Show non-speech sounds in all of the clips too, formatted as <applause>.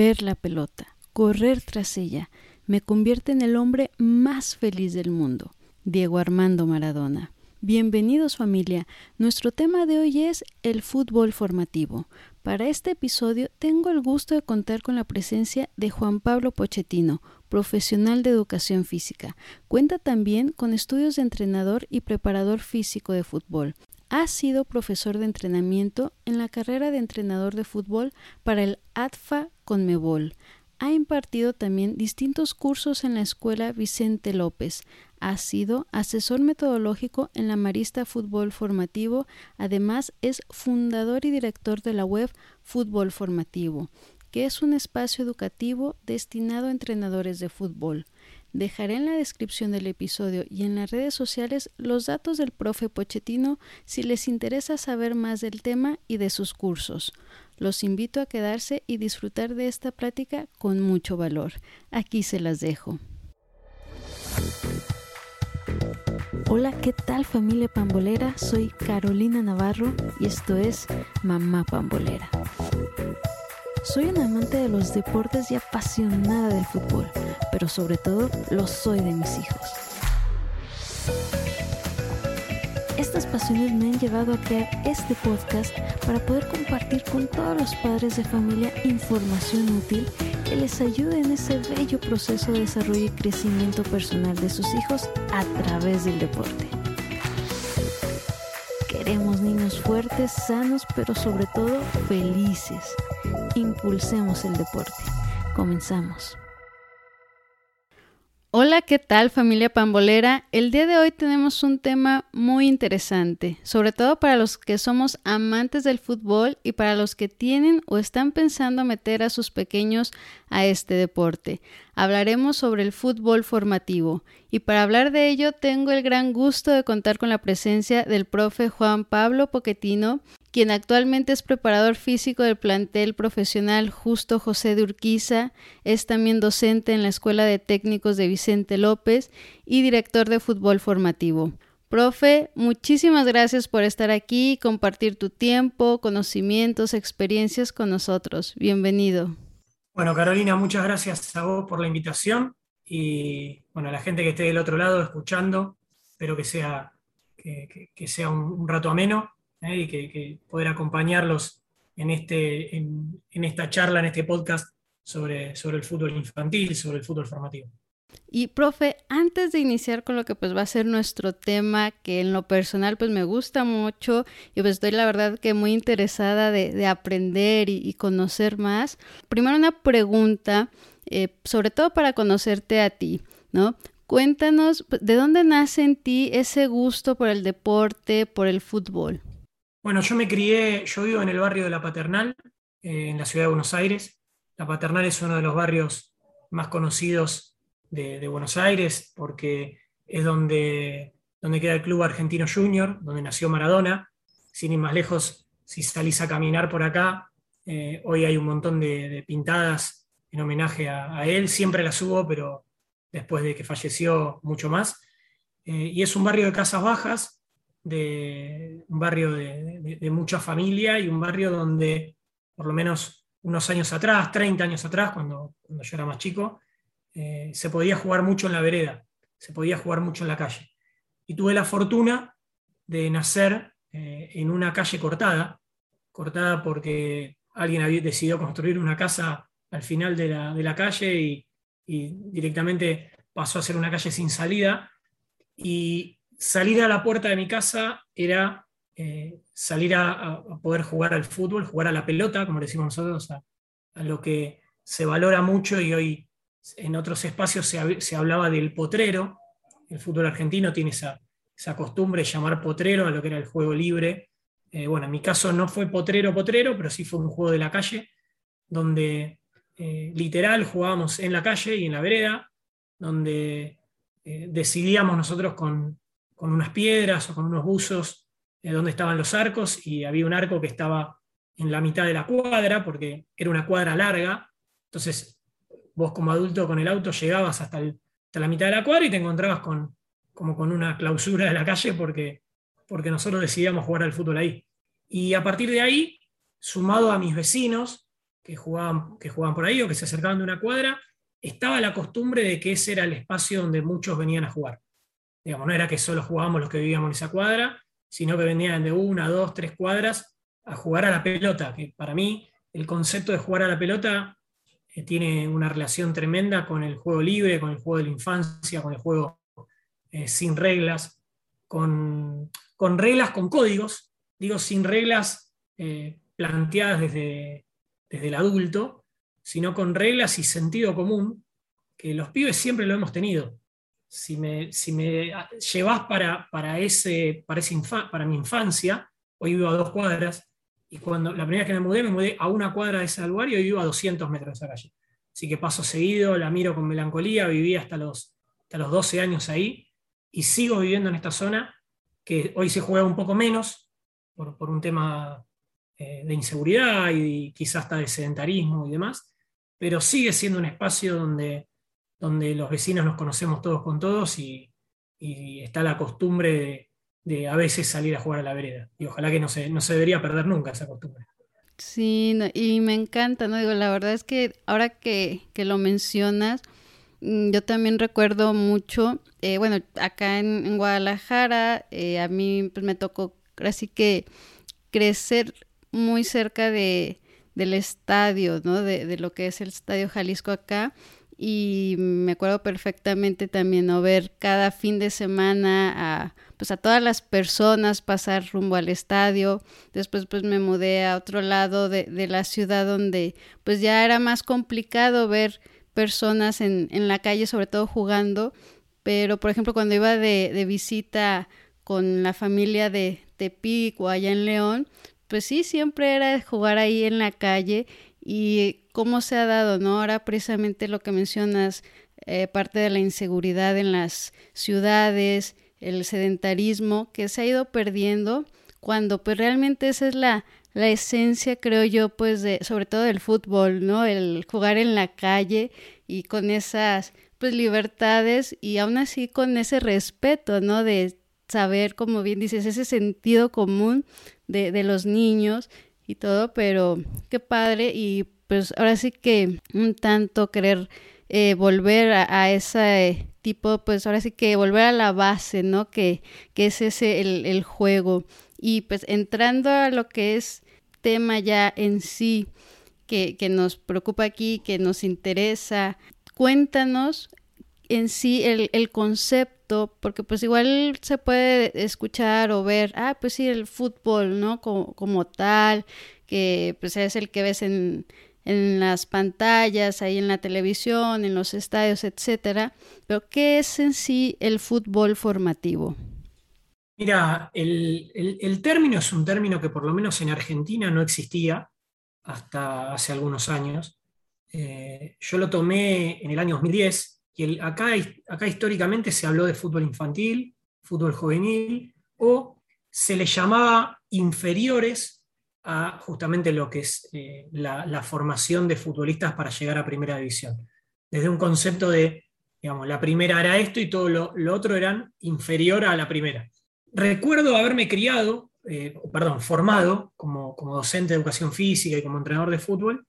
ver la pelota, correr tras ella, me convierte en el hombre más feliz del mundo. Diego Armando Maradona. Bienvenidos familia. Nuestro tema de hoy es el fútbol formativo. Para este episodio tengo el gusto de contar con la presencia de Juan Pablo Pochettino, profesional de educación física. Cuenta también con estudios de entrenador y preparador físico de fútbol. Ha sido profesor de entrenamiento en la carrera de entrenador de fútbol para el ADFA Conmebol. Ha impartido también distintos cursos en la Escuela Vicente López. Ha sido asesor metodológico en la Marista Fútbol Formativo. Además, es fundador y director de la web Fútbol Formativo, que es un espacio educativo destinado a entrenadores de fútbol. Dejaré en la descripción del episodio y en las redes sociales los datos del profe Pochettino si les interesa saber más del tema y de sus cursos. Los invito a quedarse y disfrutar de esta plática con mucho valor. Aquí se las dejo. Hola, ¿qué tal familia pambolera? Soy Carolina Navarro y esto es Mamá Pambolera. Soy una amante de los deportes y apasionada del fútbol, pero sobre todo lo soy de mis hijos. Estas pasiones me han llevado a crear este podcast para poder compartir con todos los padres de familia información útil que les ayude en ese bello proceso de desarrollo y crecimiento personal de sus hijos a través del deporte. Queremos niños fuertes, sanos, pero sobre todo felices. Impulsemos el deporte. Comenzamos. Hola, ¿qué tal familia pambolera? El día de hoy tenemos un tema muy interesante, sobre todo para los que somos amantes del fútbol y para los que tienen o están pensando meter a sus pequeños a este deporte. Hablaremos sobre el fútbol formativo y para hablar de ello tengo el gran gusto de contar con la presencia del profe Juan Pablo Poquetino, quien actualmente es preparador físico del plantel profesional Justo José de Urquiza, es también docente en la Escuela de Técnicos de Vicente López y director de fútbol formativo. Profe, muchísimas gracias por estar aquí y compartir tu tiempo, conocimientos, experiencias con nosotros. Bienvenido. Bueno, Carolina, muchas gracias a vos por la invitación y bueno, a la gente que esté del otro lado escuchando, espero que sea, que, sea un rato ameno ¿eh? y que, poder acompañarlos en, este, en, esta charla, en este podcast sobre, sobre el fútbol infantil, sobre el fútbol formativo. Y profe, antes de iniciar con lo que pues va a ser nuestro tema, que en lo personal pues me gusta mucho y pues estoy la verdad que muy interesada de, aprender y, conocer más. Primero una pregunta, eh, sobre todo para conocerte a ti, ¿no? Cuéntanos, ¿de dónde nace en ti ese gusto por el deporte, por el fútbol? Bueno, yo me crié, yo vivo en el barrio de La Paternal, eh, en la ciudad de Buenos Aires. La Paternal es uno de los barrios más conocidos de, Buenos Aires porque es donde, donde queda el Club Argentino Junior, donde nació Maradona. Sin ir más lejos, si salís a caminar por acá, eh, hoy hay un montón de, pintadas en homenaje a, él. Siempre las hubo, pero después de que falleció, mucho más. Eh, y es un barrio de casas bajas, de un barrio de, mucha familia y un barrio donde, por lo menos unos años atrás, 30 años atrás, cuando, yo era más chico, eh, se podía jugar mucho en la vereda, se podía jugar mucho en la calle. Y tuve la fortuna de nacer eh, en una calle cortada, cortada porque alguien había decidido construir una casa al final de la, calle y, y, directamente pasó a ser una calle sin salida. Y salir a la puerta de mi casa era eh, salir a, poder jugar al fútbol, jugar a la pelota, como decimos nosotros, a, lo que se valora mucho y hoy en otros espacios se, hablaba del potrero. El fútbol argentino tiene esa, costumbre de llamar potrero a lo que era el juego libre. Eh, bueno, en mi caso no fue potrero, potrero, pero sí fue un juego de la calle, donde eh, literal jugábamos en la calle y en la vereda, donde decidíamos nosotros con, con unas piedras o con unos buzos de donde estaban los arcos y había un arco que estaba en la mitad de la cuadra porque era una cuadra larga. Entonces vos como adulto con el auto llegabas hasta, la mitad de la cuadra y te encontrabas con, como con una clausura de la calle porque, porque nosotros decidíamos jugar al fútbol ahí. Y a partir de ahí, sumado a mis vecinos, que jugaban, que jugaban por ahí o que se acercaban de una cuadra, estaba la costumbre de que ese era el espacio donde muchos venían a jugar. Digamos, no era que solo jugábamos los que vivíamos en esa cuadra, sino que venían de una, dos, tres cuadras a jugar a la pelota, que para mí el concepto de jugar a la pelota eh, tiene una relación tremenda con el juego libre, con el juego de la infancia, con el juego eh, sin reglas, con, reglas, con códigos, digo sin reglas eh, planteadas desde, desde el adulto, sino con reglas y sentido común, que los pibes siempre lo hemos tenido. Si me, si me llevas para, para, ese, para, para mi infancia, hoy vivo a dos cuadras, y cuando la primera vez que me mudé, me mudé a una cuadra de ese lugar y hoy vivo a 200 metros de esa calle. Así que paso seguido, la miro con melancolía, viví hasta los, hasta los 12 años ahí y sigo viviendo en esta zona que hoy se juega un poco menos por, por un tema eh, de inseguridad y quizás hasta de sedentarismo y demás, pero sigue siendo un espacio donde, donde los vecinos nos conocemos todos con todos y, está la costumbre de, de a veces salir a jugar a la vereda. Y ojalá que no se, no se debería perder nunca esa costumbre. Sí, y me encanta, ¿no? Digo, la verdad es que ahora que, que lo mencionas, mm, yo también recuerdo mucho, eh, bueno, acá en, Guadalajara, eh, a mí pues, me tocó así que crecer muy cerca de, del estadio, ¿no? De, de, lo que es el Estadio Jalisco acá y me acuerdo perfectamente también ¿no? ver cada fin de semana a pues a todas las personas pasar rumbo al estadio después pues me mudé a otro lado de, de la ciudad donde pues ya era más complicado ver personas en, en la calle sobre todo jugando pero por ejemplo cuando iba de, de visita con la familia de Tepic o allá en León pues sí siempre era jugar ahí en la calle y cómo se ha dado, ¿no? Ahora precisamente lo que mencionas, eh, parte de la inseguridad en las ciudades, el sedentarismo que se ha ido perdiendo, cuando pues realmente esa es la, la esencia, creo yo, pues de, sobre todo del fútbol, ¿no? El jugar en la calle y con esas pues libertades y aún así con ese respeto, ¿no? De saber, como bien dices, ese sentido común de, de los niños y todo, pero qué padre y pues ahora sí que un tanto querer eh, volver a, ese tipo, pues ahora sí que volver a la base, ¿no? Que, que es ese el, el juego. Y pues entrando a lo que es tema ya en sí, que, que nos preocupa aquí, que nos interesa, cuéntanos en sí el, el concepto porque pues igual se puede escuchar o ver, ah, pues sí, el fútbol, ¿no? Como, como tal, que pues es el que ves en, en las pantallas, ahí en la televisión, en los estadios, etcétera. Pero, ¿qué es en sí el fútbol formativo? Mira, el, el, término es un término que por lo menos en Argentina no existía hasta hace algunos años. Eh, yo lo tomé en el año 2010 acá, históricamente se habló de fútbol infantil, fútbol juvenil, o se le llamaba inferiores a justamente lo que es eh, la, formación de futbolistas para llegar a primera división. Desde un concepto de, digamos, la primera era esto y todo lo, otro eran inferior a la primera. Recuerdo haberme criado, eh, perdón, formado como, docente de educación física y como entrenador de fútbol,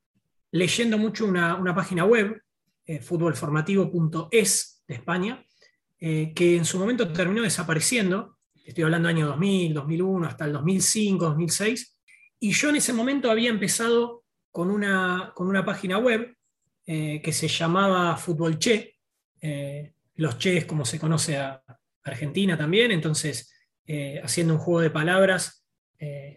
leyendo mucho una, página web futbolformativo.es de España, eh, que en su momento terminó desapareciendo, estoy hablando año 2000, 2001, hasta el 2005, 2006, y yo en ese momento había empezado con una, con una página web eh, que se llamaba Fútbol Che, los Che como se conoce a Argentina también, entonces haciendo un juego de palabras,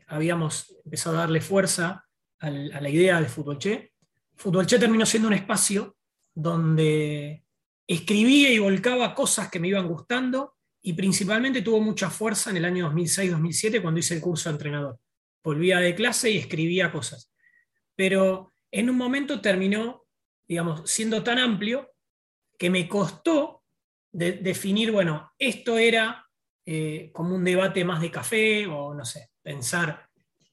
habíamos empezado a darle fuerza a la idea de Fútbol Che. Fútbol Che terminó siendo un espacio donde escribía y volcaba cosas que me iban gustando y principalmente tuvo mucha fuerza en el año 2006-2007 cuando hice el curso de entrenador. Volvía de clase y escribía cosas. Pero en un momento terminó, digamos, siendo tan amplio que me costó definir, bueno, esto era eh, como un debate más de café o no sé, pensar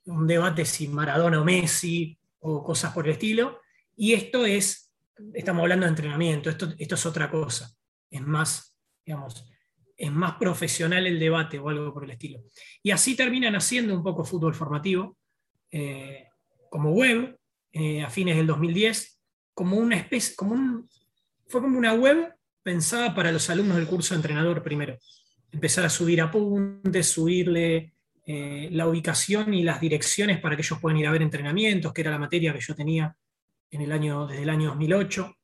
un debate si Maradona o Messi o cosas por el estilo, y esto es estamos hablando de entrenamiento, esto, esto es otra cosa, es más, digamos, es más profesional el debate o algo por el estilo. Y así terminan haciendo un poco fútbol formativo, eh, como web, a fines del 2010 como una especie, como un, fue como una web pensada para los alumnos del curso de entrenador primero. Empezar a subir apuntes, subirle eh, la ubicación y las direcciones para que ellos puedan ir a ver entrenamientos, que era la materia que yo tenía en el año, desde el año 2008.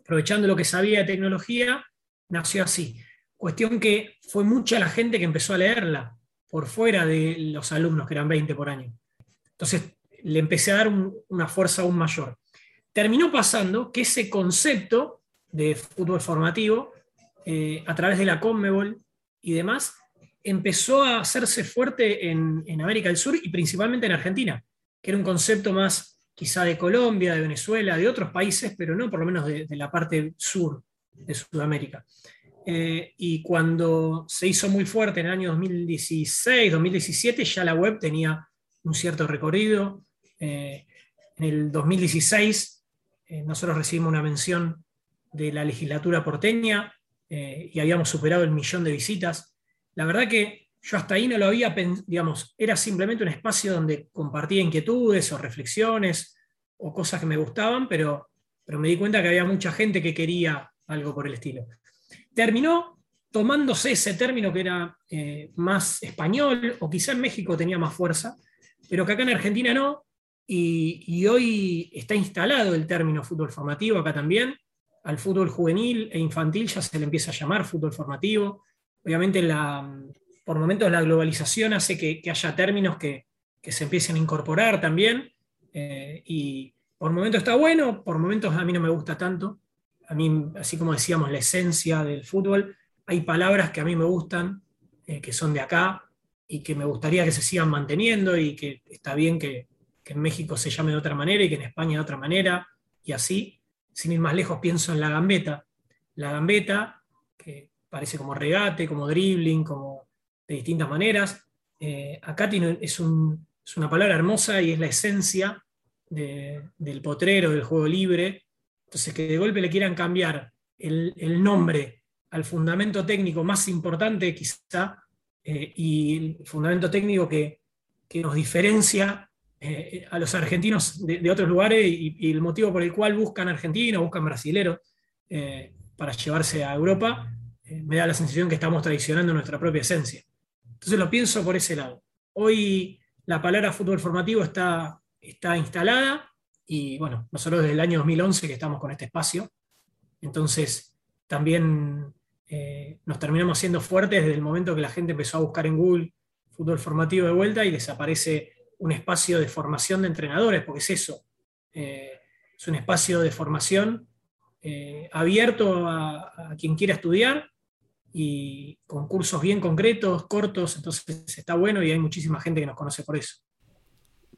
Aprovechando lo que sabía de tecnología, nació así. Cuestión que fue mucha la gente que empezó a leerla, por fuera de los alumnos, que eran 20 por año. Entonces le empecé a dar una fuerza aún mayor. Terminó pasando que ese concepto de fútbol formativo, eh, a través de la Conmebol y demás, empezó a hacerse fuerte en, América del Sur y principalmente en Argentina, que era un concepto más quizá de Colombia, de Venezuela, de otros países, pero no por lo menos de, la parte sur de Sudamérica. Eh, y cuando se hizo muy fuerte en el año 2016, 2017, ya la web tenía un cierto recorrido. Eh, en el 2016 eh, nosotros recibimos una mención de la legislatura porteña y habíamos superado el millón de visitas la verdad que yo hasta ahí no lo había, digamos, era simplemente un espacio donde compartía inquietudes o reflexiones o cosas que me gustaban, pero, pero me di cuenta que había mucha gente que quería algo por el estilo. Terminó tomándose ese término que era eh, más español, o quizá en México tenía más fuerza, pero que acá en Argentina no, y, y, hoy está instalado el término fútbol formativo acá también. Al fútbol juvenil e infantil ya se le empieza a llamar fútbol formativo. Obviamente, la, por momentos la globalización hace que, haya términos que, se empiecen a incorporar también. Eh, y por momentos está bueno, por momentos a mí no me gusta tanto. A mí, así como decíamos, la esencia del fútbol, hay palabras que a mí me gustan, eh, que son de acá y que me gustaría que se sigan manteniendo y que está bien que, que en México se llame de otra manera y que en España de otra manera, y así. Sin ir más lejos, pienso en la gambeta. La gambeta, que parece como regate, como dribbling, como de distintas maneras. Eh, acá es, una palabra hermosa y es la esencia del potrero, del juego libre. Entonces, que de golpe le quieran cambiar el, nombre al fundamento técnico más importante quizá, eh, y el fundamento técnico que, nos diferencia eh, a los argentinos de, otros lugares y, el motivo por el cual buscan argentinos, buscan brasileros para llevarse a Europa, me da la sensación que estamos traicionando nuestra propia esencia. Entonces lo pienso por ese lado. Hoy la palabra fútbol formativo está, está instalada y bueno, nosotros desde el año 2011 que estamos con este espacio, entonces también eh, nos terminamos siendo fuertes desde el momento que la gente empezó a buscar en Google fútbol formativo de vuelta y desaparece un espacio de formación de entrenadores, porque es eso, eh, es un espacio de formación abierto a, quien quiera estudiar y con cursos bien concretos, cortos, entonces está bueno y hay muchísima gente que nos conoce por eso.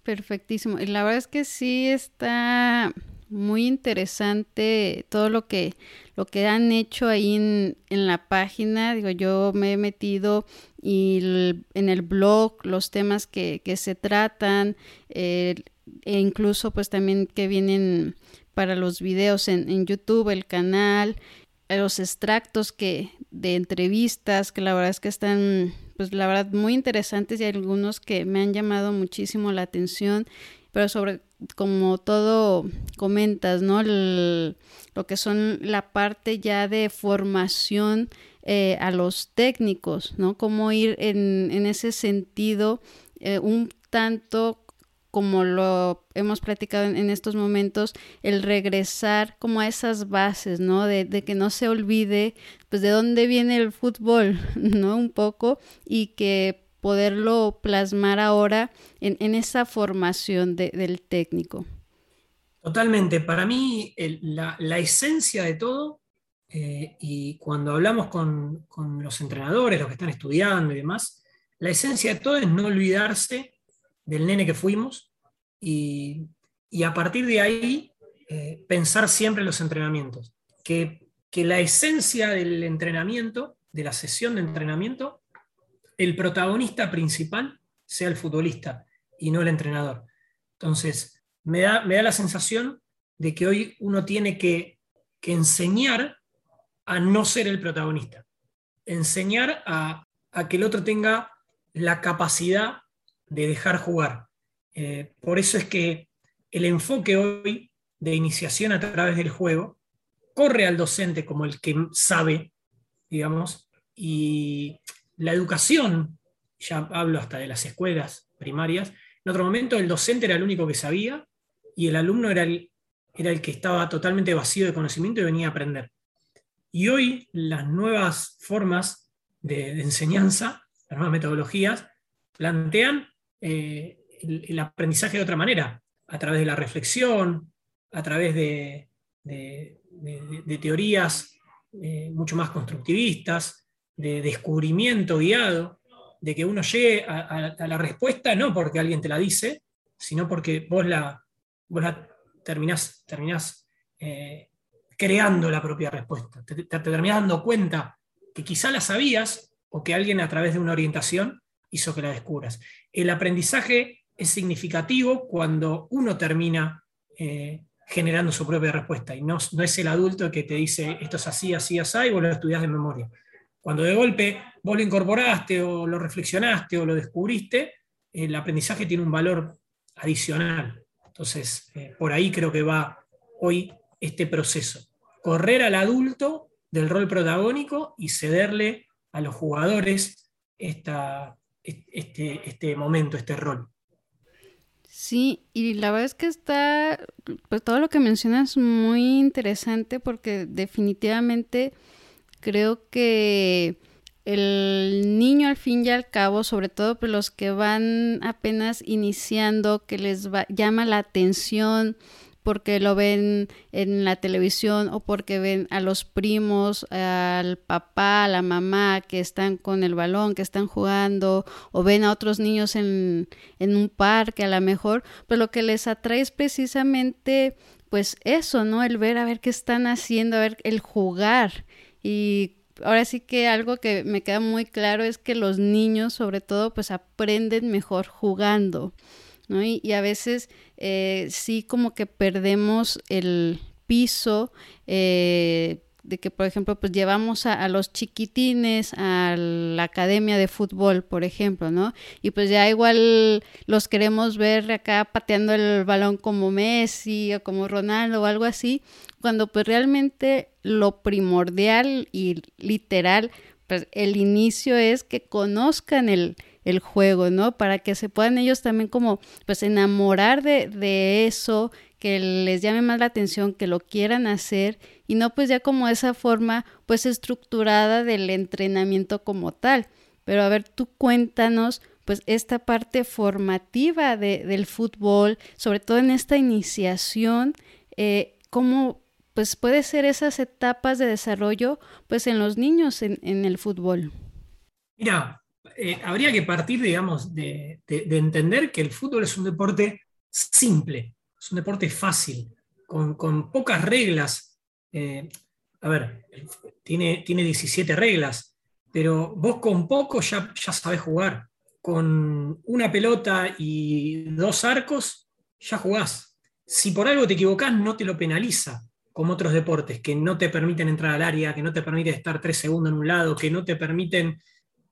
Perfectísimo. Y la verdad es que sí está muy interesante todo lo que, lo que han hecho ahí en, la página. Digo, yo me he metido y en el blog los temas que, se tratan e incluso pues también que vienen para los videos en, en YouTube, el canal los extractos que de entrevistas que la verdad es que están pues la verdad muy interesantes y algunos que me han llamado muchísimo la atención pero sobre como todo comentas no lo que son la parte ya de formación eh, a los técnicos no cómo ir en, en ese sentido eh, un tanto como lo hemos platicado en, estos momentos, el regresar como a esas bases, ¿no? De, que no se olvide, pues, de dónde viene el fútbol, <laughs> ¿no? Un poco, y que poderlo plasmar ahora en, esa formación del técnico. Totalmente. Para mí, la, esencia de todo, eh, y cuando hablamos con, con los entrenadores, los que están estudiando y demás, la esencia de todo es no olvidarse del nene que fuimos y, a partir de ahí eh, pensar siempre en los entrenamientos. Que, la esencia del entrenamiento, de la sesión de entrenamiento, el protagonista principal sea el futbolista y no el entrenador. Entonces, me da, me da la sensación de que hoy uno tiene que, enseñar a no ser el protagonista, enseñar a, a que el otro tenga la capacidad de dejar jugar. Eh, por eso es que el enfoque hoy de iniciación a través del juego corre al docente como el que sabe, digamos, y la educación, ya hablo hasta de las escuelas primarias, en otro momento el docente era el único que sabía y el alumno era el, era el que estaba totalmente vacío de conocimiento y venía a aprender. Y hoy las nuevas formas de, enseñanza, las nuevas metodologías, plantean eh, el, aprendizaje de otra manera, a través de la reflexión, a través de, teorías eh, mucho más constructivistas, de descubrimiento guiado, de que uno llegue a, la respuesta no porque alguien te la dice, sino porque vos la, la terminás, eh, creando la propia respuesta. Te, te, terminás dando cuenta que quizá la sabías o que alguien a través de una orientación hizo que la descubras. El aprendizaje es significativo cuando uno termina eh, generando su propia respuesta y no, es el adulto que te dice esto es así, así, así, y vos lo estudias de memoria. Cuando de golpe vos lo incorporaste o lo reflexionaste o lo descubriste, el aprendizaje tiene un valor adicional. Entonces, eh, por ahí creo que va hoy este proceso. Correr al adulto del rol protagónico y cederle a los jugadores esta, este, este momento, este rol. Sí, y la verdad es que está, pues todo lo que mencionas muy interesante porque definitivamente creo que el niño al fin y al cabo, sobre todo pues los que van apenas iniciando, que les llama la atención porque lo ven en la televisión o porque ven a los primos, al papá, a la mamá que están con el balón, que están jugando, o ven a otros niños en, en un parque a lo mejor, pues lo que les atrae es precisamente pues eso, ¿no? El ver a ver qué están haciendo, a ver el jugar. Y ahora sí que algo que me queda muy claro es que los niños sobre todo pues aprenden mejor jugando. ¿No? Y, a veces eh, sí como que perdemos el piso eh, de que, por ejemplo, pues llevamos a, los chiquitines a la academia de fútbol, por ejemplo, ¿no? Y pues ya igual los queremos ver acá pateando el balón como Messi o como Ronaldo o algo así, cuando pues realmente lo primordial y literal, pues el inicio es que conozcan el, el juego, ¿no? Para que se puedan ellos también como pues enamorar de, de eso, que les llame más la atención, que lo quieran hacer y no pues ya como esa forma pues estructurada del entrenamiento como tal. Pero a ver, tú cuéntanos pues esta parte formativa de, del fútbol, sobre todo en esta iniciación, eh, cómo pues puede ser esas etapas de desarrollo pues en los niños en, en el fútbol. Mira, eh, habría que partir, digamos, de, entender que el fútbol es un deporte simple, es un deporte fácil, con, pocas reglas. Eh, a ver, tiene, tiene 17 reglas, pero vos con poco ya, ya sabés jugar. Con una pelota y dos arcos, ya jugás. Si por algo te equivocás, no te lo penaliza, como otros deportes, que no te permiten entrar al área, que no te permiten estar tres segundos en un lado, que no te permiten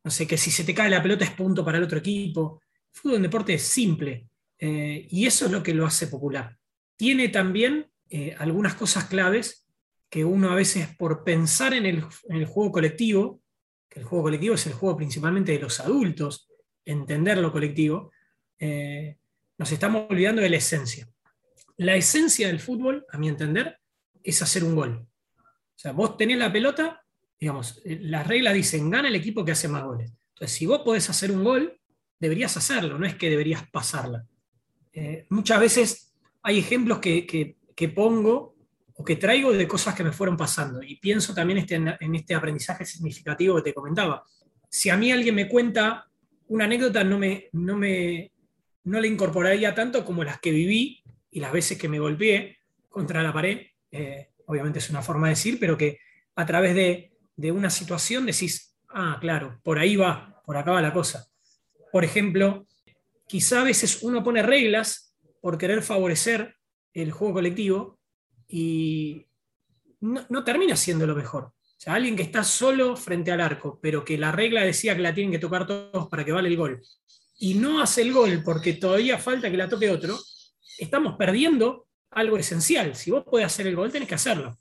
no sé, que si se te cae la pelota es punto para el otro equipo. El fútbol es un deporte simple eh, y eso es lo que lo hace popular. Tiene también eh, algunas cosas claves que uno a veces por pensar en el, juego colectivo, que el juego colectivo es el juego principalmente de los adultos, entender lo colectivo, eh, nos estamos olvidando de la esencia. La esencia del fútbol, a mi entender, es hacer un gol. O sea, vos tenés la pelota digamos, eh, las reglas dicen, gana el equipo que hace más goles. Entonces, si vos podés hacer un gol, deberías hacerlo, no es que deberías pasarla. Eh, muchas veces hay ejemplos que, pongo o que traigo de cosas que me fueron pasando y pienso también este, en este aprendizaje significativo que te comentaba. Si a mí alguien me cuenta una anécdota, no, me, no, me, no le incorporaría tanto como las que viví y las veces que me golpeé contra la pared. Eh, obviamente es una forma de decir, pero que a través de de una situación decís, ah, claro, por ahí va, por acá va la cosa. Por ejemplo, quizá a veces uno pone reglas por querer favorecer el juego colectivo y no, termina siendo lo mejor. O sea, alguien que está solo frente al arco, pero que la regla decía que la tienen que tocar todos para que vale el gol, y no hace el gol porque todavía falta que la toque otro, estamos perdiendo algo esencial. Si vos podés hacer el gol, tenés que hacerlo.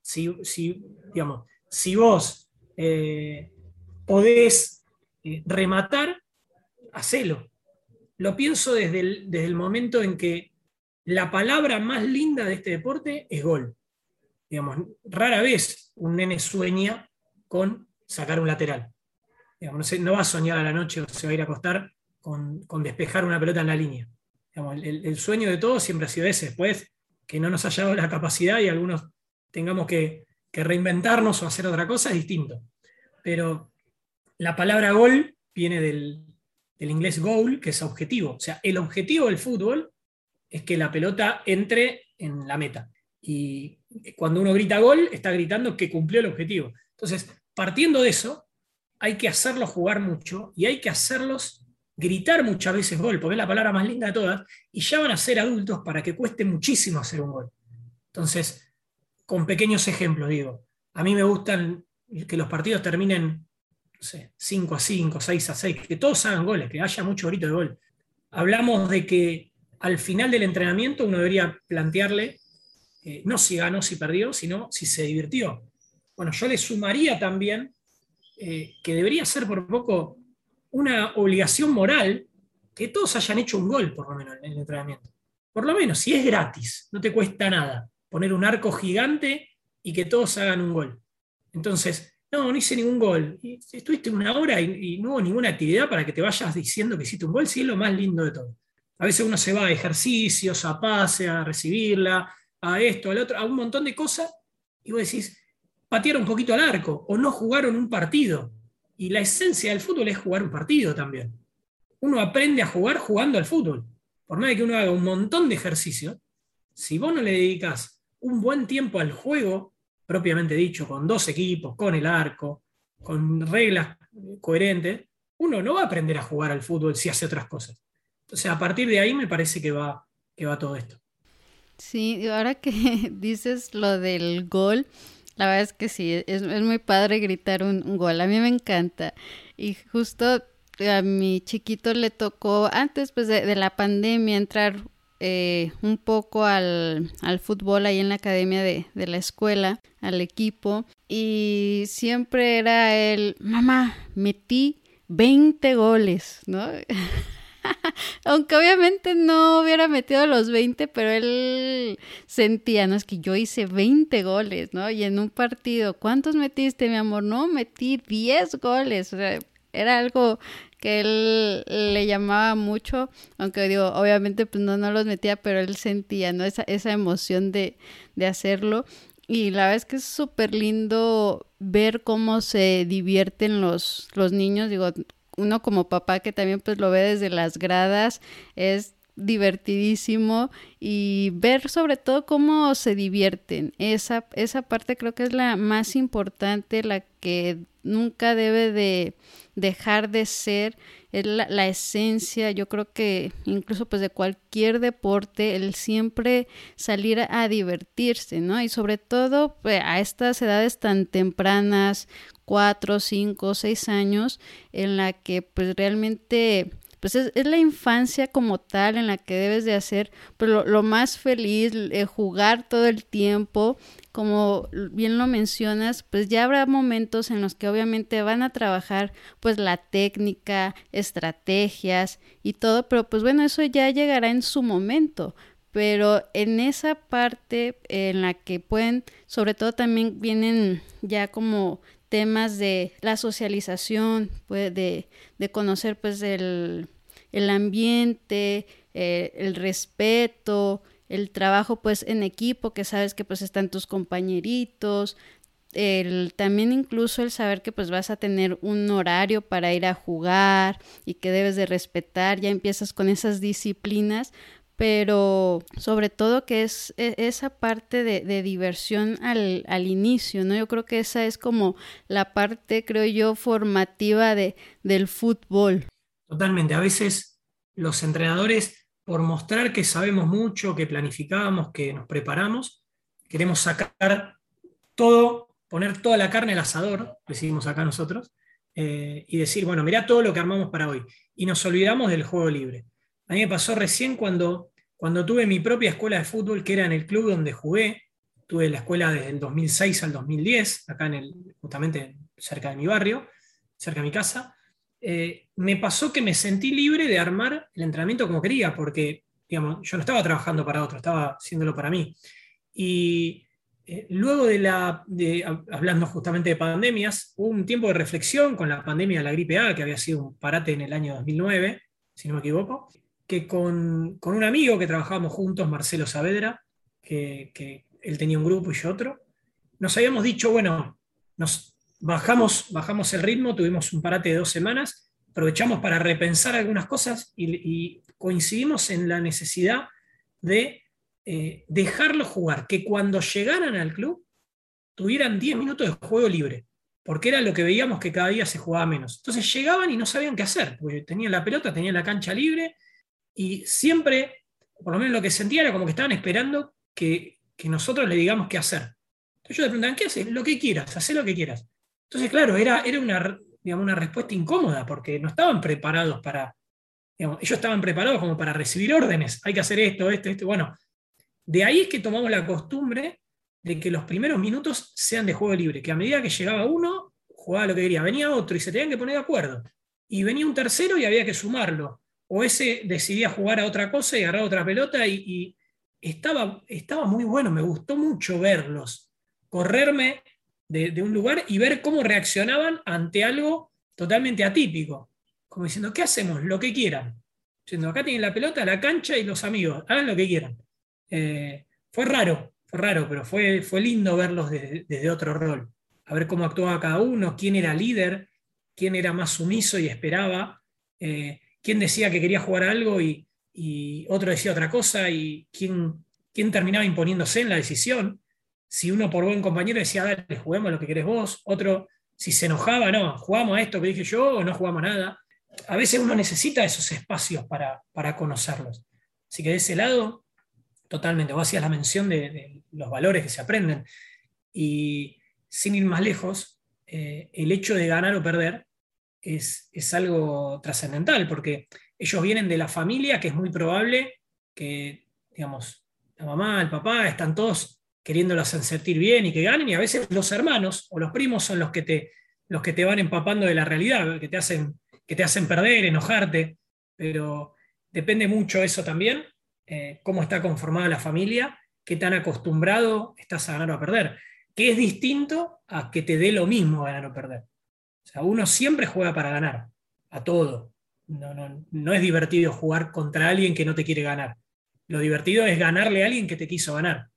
Si, si digamos, si vos eh, podés eh, rematar, hacelo. Lo pienso desde el, desde el momento en que la palabra más linda de este deporte es gol. Digamos, rara vez un nene sueña con sacar un lateral. no, va a soñar a la noche o se va a ir a acostar con, despejar una pelota en la línea. el, sueño de todos siempre ha sido ese. Después, que no nos haya dado la capacidad y algunos tengamos que, reinventarnos o hacer otra cosa, es distinto. Pero la palabra gol viene del, del inglés goal, que es objetivo. O sea, el objetivo del fútbol es que la pelota entre en la meta. Y cuando uno grita gol, está gritando que cumplió el objetivo. Entonces, partiendo de eso, hay que hacerlos jugar mucho y hay que hacerlos gritar muchas veces gol, porque es la palabra más linda de todas, y ya van a ser adultos para que cueste muchísimo hacer un gol. Entonces, con pequeños ejemplos, digo, a mí me gustan que los partidos terminen, no sé, 5 a 5, 6 a 6, que todos hagan goles, que haya mucho grito de gol. Hablamos de que al final del entrenamiento uno debería plantearle eh, no si ganó, si perdió, sino si se divirtió. Bueno, yo le sumaría también eh, que debería ser por poco una obligación moral que todos hayan hecho un gol, por lo menos, en el entrenamiento. Por lo menos, si es gratis, no te cuesta nada poner un arco gigante y que todos hagan un gol. Entonces, no, no hice ningún gol. estuviste una hora y, y, no hubo ninguna actividad para que te vayas diciendo que hiciste un gol, sí es lo más lindo de todo. A veces uno se va a ejercicios, a pase, a recibirla, a esto, al otro, a un montón de cosas, y vos decís, patearon un poquito al arco o no jugaron un partido. Y la esencia del fútbol es jugar un partido también. Uno aprende a jugar jugando al fútbol. Por más de que uno haga un montón de ejercicios, si vos no le dedicas un buen tiempo al juego, propiamente dicho, con dos equipos, con el arco, con reglas coherentes, uno no va a aprender a jugar al fútbol si hace otras cosas. Entonces, a partir de ahí me parece que va, que va todo esto. Sí, ahora que <laughs> dices lo del gol, la verdad es que sí, es, muy padre gritar un, gol, a mí me encanta. Y justo a mi chiquito le tocó, antes pues de, la pandemia, entrar eh, un poco al, fútbol ahí en la academia de, de, la escuela, al equipo, y siempre era el, mamá, metí 20 goles, ¿no? <laughs> Aunque obviamente no hubiera metido los 20, pero él sentía, no es que yo hice 20 goles, ¿no? Y en un partido, ¿cuántos metiste, mi amor? No, metí 10 goles. O sea, era algo que él le llamaba mucho, aunque digo, obviamente pues no, no los metía, pero él sentía, ¿no? Esa, esa emoción de, de hacerlo. Y la verdad es que es súper lindo ver cómo se divierten los, los niños. Digo, uno como papá que también pues lo ve desde las gradas es divertidísimo y ver sobre todo cómo se divierten. Esa, esa parte creo que es la más importante, la que nunca debe de dejar de ser, es la, esencia, yo creo que incluso pues de cualquier deporte, el siempre salir a, divertirse, ¿no? Y sobre todo pues, a estas edades tan tempranas, cuatro, cinco, seis años, en la que pues realmente pues es, la infancia como tal en la que debes de hacer pues, lo, más feliz, eh, jugar todo el tiempo, como bien lo mencionas, pues ya habrá momentos en los que obviamente van a trabajar pues la técnica, estrategias y todo, pero pues bueno, eso ya llegará en su momento, pero en esa parte en la que pueden, sobre todo también vienen ya como temas de la socialización, pues, de, conocer pues el, ambiente, eh, el respeto, el trabajo pues en equipo, que sabes que pues están tus compañeritos, el, también incluso el saber que pues vas a tener un horario para ir a jugar y que debes de respetar, ya empiezas con esas disciplinas, pero sobre todo que es e, esa parte de, diversión al, al, inicio, ¿no? Yo creo que esa es como la parte, creo yo, formativa de, del fútbol. Totalmente, a veces los entrenadores, por mostrar que sabemos mucho, que planificamos, que nos preparamos, queremos sacar todo, poner toda la carne al asador, decimos acá nosotros, eh, y decir, bueno, mirá todo lo que armamos para hoy. Y nos olvidamos del juego libre. A mí me pasó recién cuando cuando tuve mi propia escuela de fútbol, que era en el club donde jugué, tuve la escuela desde el 2006 al 2010, acá en el, justamente cerca de mi barrio, cerca de mi casa, eh, me pasó que me sentí libre de armar el entrenamiento como quería, porque digamos, yo no estaba trabajando para otro, estaba haciéndolo para mí. Y eh, luego de la, hablando justamente de pandemias, hubo un tiempo de reflexión con la pandemia de la gripe A, que había sido un parate en el año 2009, si no me equivoco, que con, un amigo que trabajábamos juntos, Marcelo Saavedra, que, él tenía un grupo y yo otro, nos habíamos dicho, bueno, nos bajamos, bajamos el ritmo, tuvimos un parate de dos semanas, aprovechamos para repensar algunas cosas y coincidimos en la necesidad de eh, dejarlos jugar, que cuando llegaran al club tuvieran 10 minutos de juego libre, porque era lo que veíamos que cada día se jugaba menos. Entonces llegaban y no sabían qué hacer, porque tenían la pelota, tenían la cancha libre y siempre, por lo menos lo que sentía era como que estaban esperando que, nosotros le digamos qué hacer. Entonces yo le preguntaban, ¿qué haces? Lo que quieras, haz lo que quieras. Entonces, claro, era, era una, una respuesta incómoda, porque no estaban preparados para, ellos estaban preparados como para recibir órdenes, hay que hacer esto, esto, esto. Bueno, de ahí es que tomamos la costumbre de que los primeros minutos sean de juego libre, que a medida que llegaba uno, jugaba lo que quería, venía otro y se tenían que poner de acuerdo. Y venía un tercero y había que sumarlo. O ese decidía jugar a otra cosa y agarrar otra pelota y, estaba, estaba muy bueno, me gustó mucho verlos, correrme de, un lugar y ver cómo reaccionaban ante algo totalmente atípico. Como diciendo, ¿qué hacemos? Lo que quieran. Diciendo, acá tienen la pelota, la cancha y los amigos, hagan lo que quieran. Eh, fue raro, fue raro, pero fue, fue lindo verlos desde, otro rol, a ver cómo actuaba cada uno, quién era líder, quién era más sumiso y esperaba, eh, quién decía que quería jugar algo y, otro decía otra cosa, y quién, quién terminaba imponiéndose en la decisión. Si uno por buen compañero decía, dale, juguemos lo que querés vos, otro, si se enojaba, no, jugamos a esto que dije yo o no jugamos nada. A veces uno necesita esos espacios para, para conocerlos. Así que de ese lado, Totalmente, vos hacías la mención de, los valores que se aprenden. Y sin ir más lejos, eh, el hecho de ganar o perder es, algo trascendental, porque ellos vienen de la familia que es muy probable que, digamos, la mamá, el papá, están todos queriéndolos sentir bien y que ganen, y a veces los hermanos o los primos son los que te, los que te van empapando de la realidad, que te hacen, que te hacen perder, enojarte, pero depende mucho eso también eh, cómo está conformada la familia, qué tan acostumbrado estás a ganar o a perder, que es distinto a que te dé lo mismo ganar o perder. Uno siempre juega para ganar, a todo. No, es divertido jugar contra alguien que no te quiere ganar. Lo divertido es ganarle a alguien que te quiso ganar.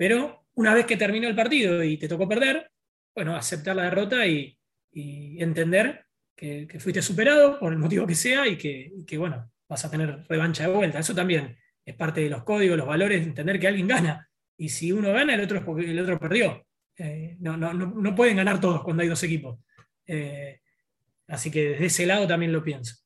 Pero una vez que terminó el partido y te tocó perder, bueno, aceptar la derrota y, entender que, fuiste superado por el motivo que sea y que, bueno, vas a tener revancha de vuelta. Eso también es parte de los códigos, los valores, entender que alguien gana. Y si uno gana, el otro es porque el otro perdió. Eh, no, pueden ganar todos cuando hay dos equipos. Eh, así que desde ese lado también lo pienso.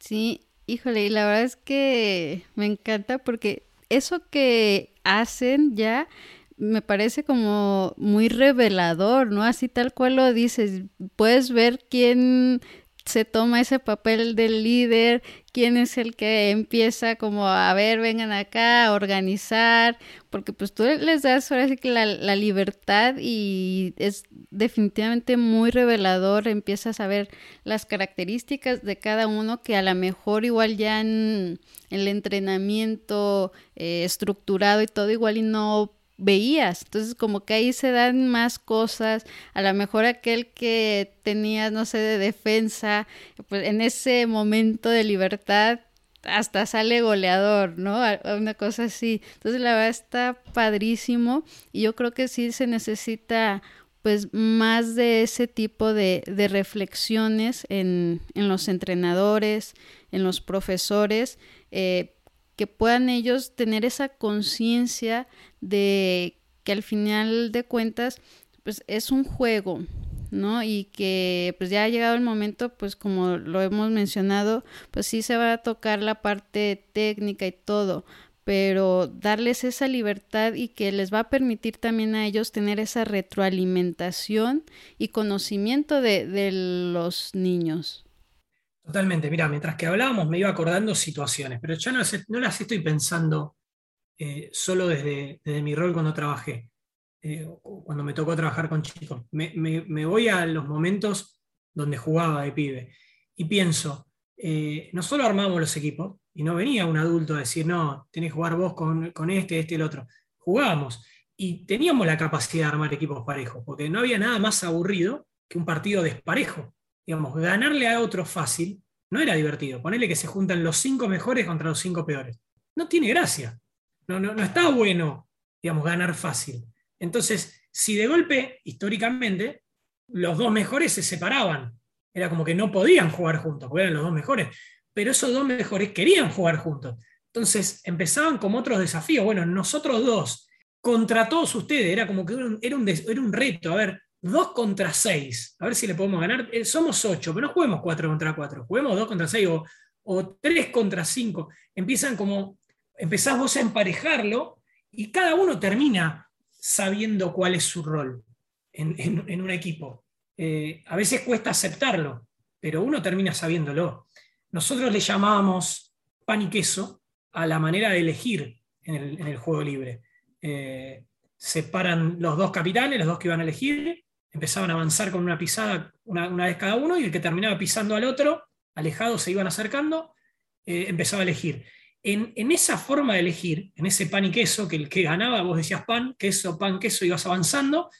Sí, híjole, y la verdad es que me encanta porque eso que hacen ya me parece como muy revelador, ¿no? Así tal cual lo dices, puedes ver quién se toma ese papel del líder, quién es el que empieza como a ver, vengan acá, a organizar, porque pues tú les das ahora sí que la, libertad y es definitivamente muy revelador, empiezas a ver las características de cada uno que a lo mejor igual ya en el entrenamiento eh, estructurado y todo igual y no veías. Entonces como que ahí se dan más cosas. A lo mejor aquel que tenía, no sé, de defensa, pues en ese momento de libertad hasta sale goleador, ¿no? Una cosa así. Entonces la verdad está padrísimo y yo creo que sí se necesita pues más de ese tipo de, de reflexiones en, en, los entrenadores, en los profesores, eh, que puedan ellos tener esa conciencia de que al final de cuentas pues es un juego, ¿no? Y que pues ya ha llegado el momento, pues como lo hemos mencionado, pues sí se va a tocar la parte técnica y todo, pero darles esa libertad y que les va a permitir también a ellos tener esa retroalimentación y conocimiento de, de los niños. Totalmente, mira, mientras que hablábamos me iba acordando situaciones, pero ya no, las estoy pensando eh, solo desde, mi rol cuando trabajé, eh, cuando me tocó trabajar con chicos. Me, voy a los momentos donde jugaba de pibe y pienso, eh, no solo armábamos los equipos, y no venía un adulto a decir, no, tenés que jugar vos con, con este, este y el otro. Jugábamos y teníamos la capacidad de armar equipos parejos, porque no había nada más aburrido que un partido desparejo. Digamos, ganarle a otro fácil no era divertido. Ponerle que se juntan los cinco mejores contra los cinco peores. No tiene gracia. No, no, no está bueno, digamos, ganar fácil. Entonces, si de golpe, históricamente, los dos mejores se separaban, era como que no podían jugar juntos, porque eran los dos mejores, pero esos dos mejores querían jugar juntos. Entonces empezaban como otros desafíos. Bueno, nosotros dos, contra todos ustedes, era como que era un, era un reto. A ver, dos contra seis, a ver si le podemos ganar. Eh, somos ocho, pero no juguemos cuatro contra cuatro, juguemos dos contra seis o, o tres contra cinco. Empiezan como empezás vos a emparejarlo y cada uno termina sabiendo cuál es su rol en, un equipo. Eh, a veces cuesta aceptarlo, pero uno termina sabiéndolo. Nosotros le llamábamos pan y queso a la manera de elegir en el, juego libre. Eh, separan los dos capitanes, los dos que iban a elegir, empezaban a avanzar con una pisada una, vez cada uno y el que terminaba pisando al otro, alejados se iban acercando, eh, empezaba a elegir en, esa forma de elegir, en ese pan y queso, que el que ganaba, vos decías pan, queso, pan, queso, ibas avanzando,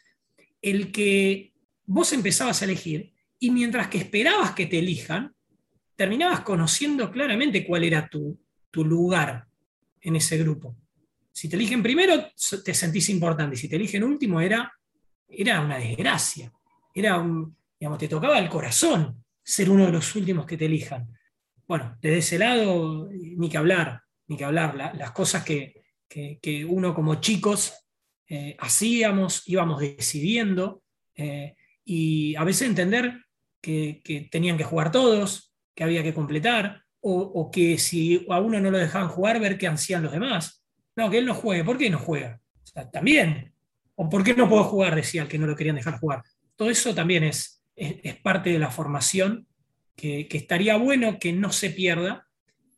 el que vos empezabas a elegir, y mientras que esperabas que te elijan, terminabas conociendo claramente cuál era tu, lugar en ese grupo. Si te eligen primero, te sentís importante, si te eligen último, era, era una desgracia. Era un, digamos, te tocaba el corazón ser uno de los últimos que te elijan bueno, desde ese lado, ni que hablar, ni que hablar, las cosas que, uno como chicos eh, hacíamos, íbamos decidiendo, eh, y a veces entender que, tenían que jugar todos, que había que completar, o, que si a uno no lo dejaban jugar, ver qué hacían los demás. No, que él no juegue, ¿por qué no juega? también. ¿O por qué no puedo jugar? Decía el que no lo querían dejar jugar. Todo eso también es, es parte de la formación que, estaría bueno que no se pierda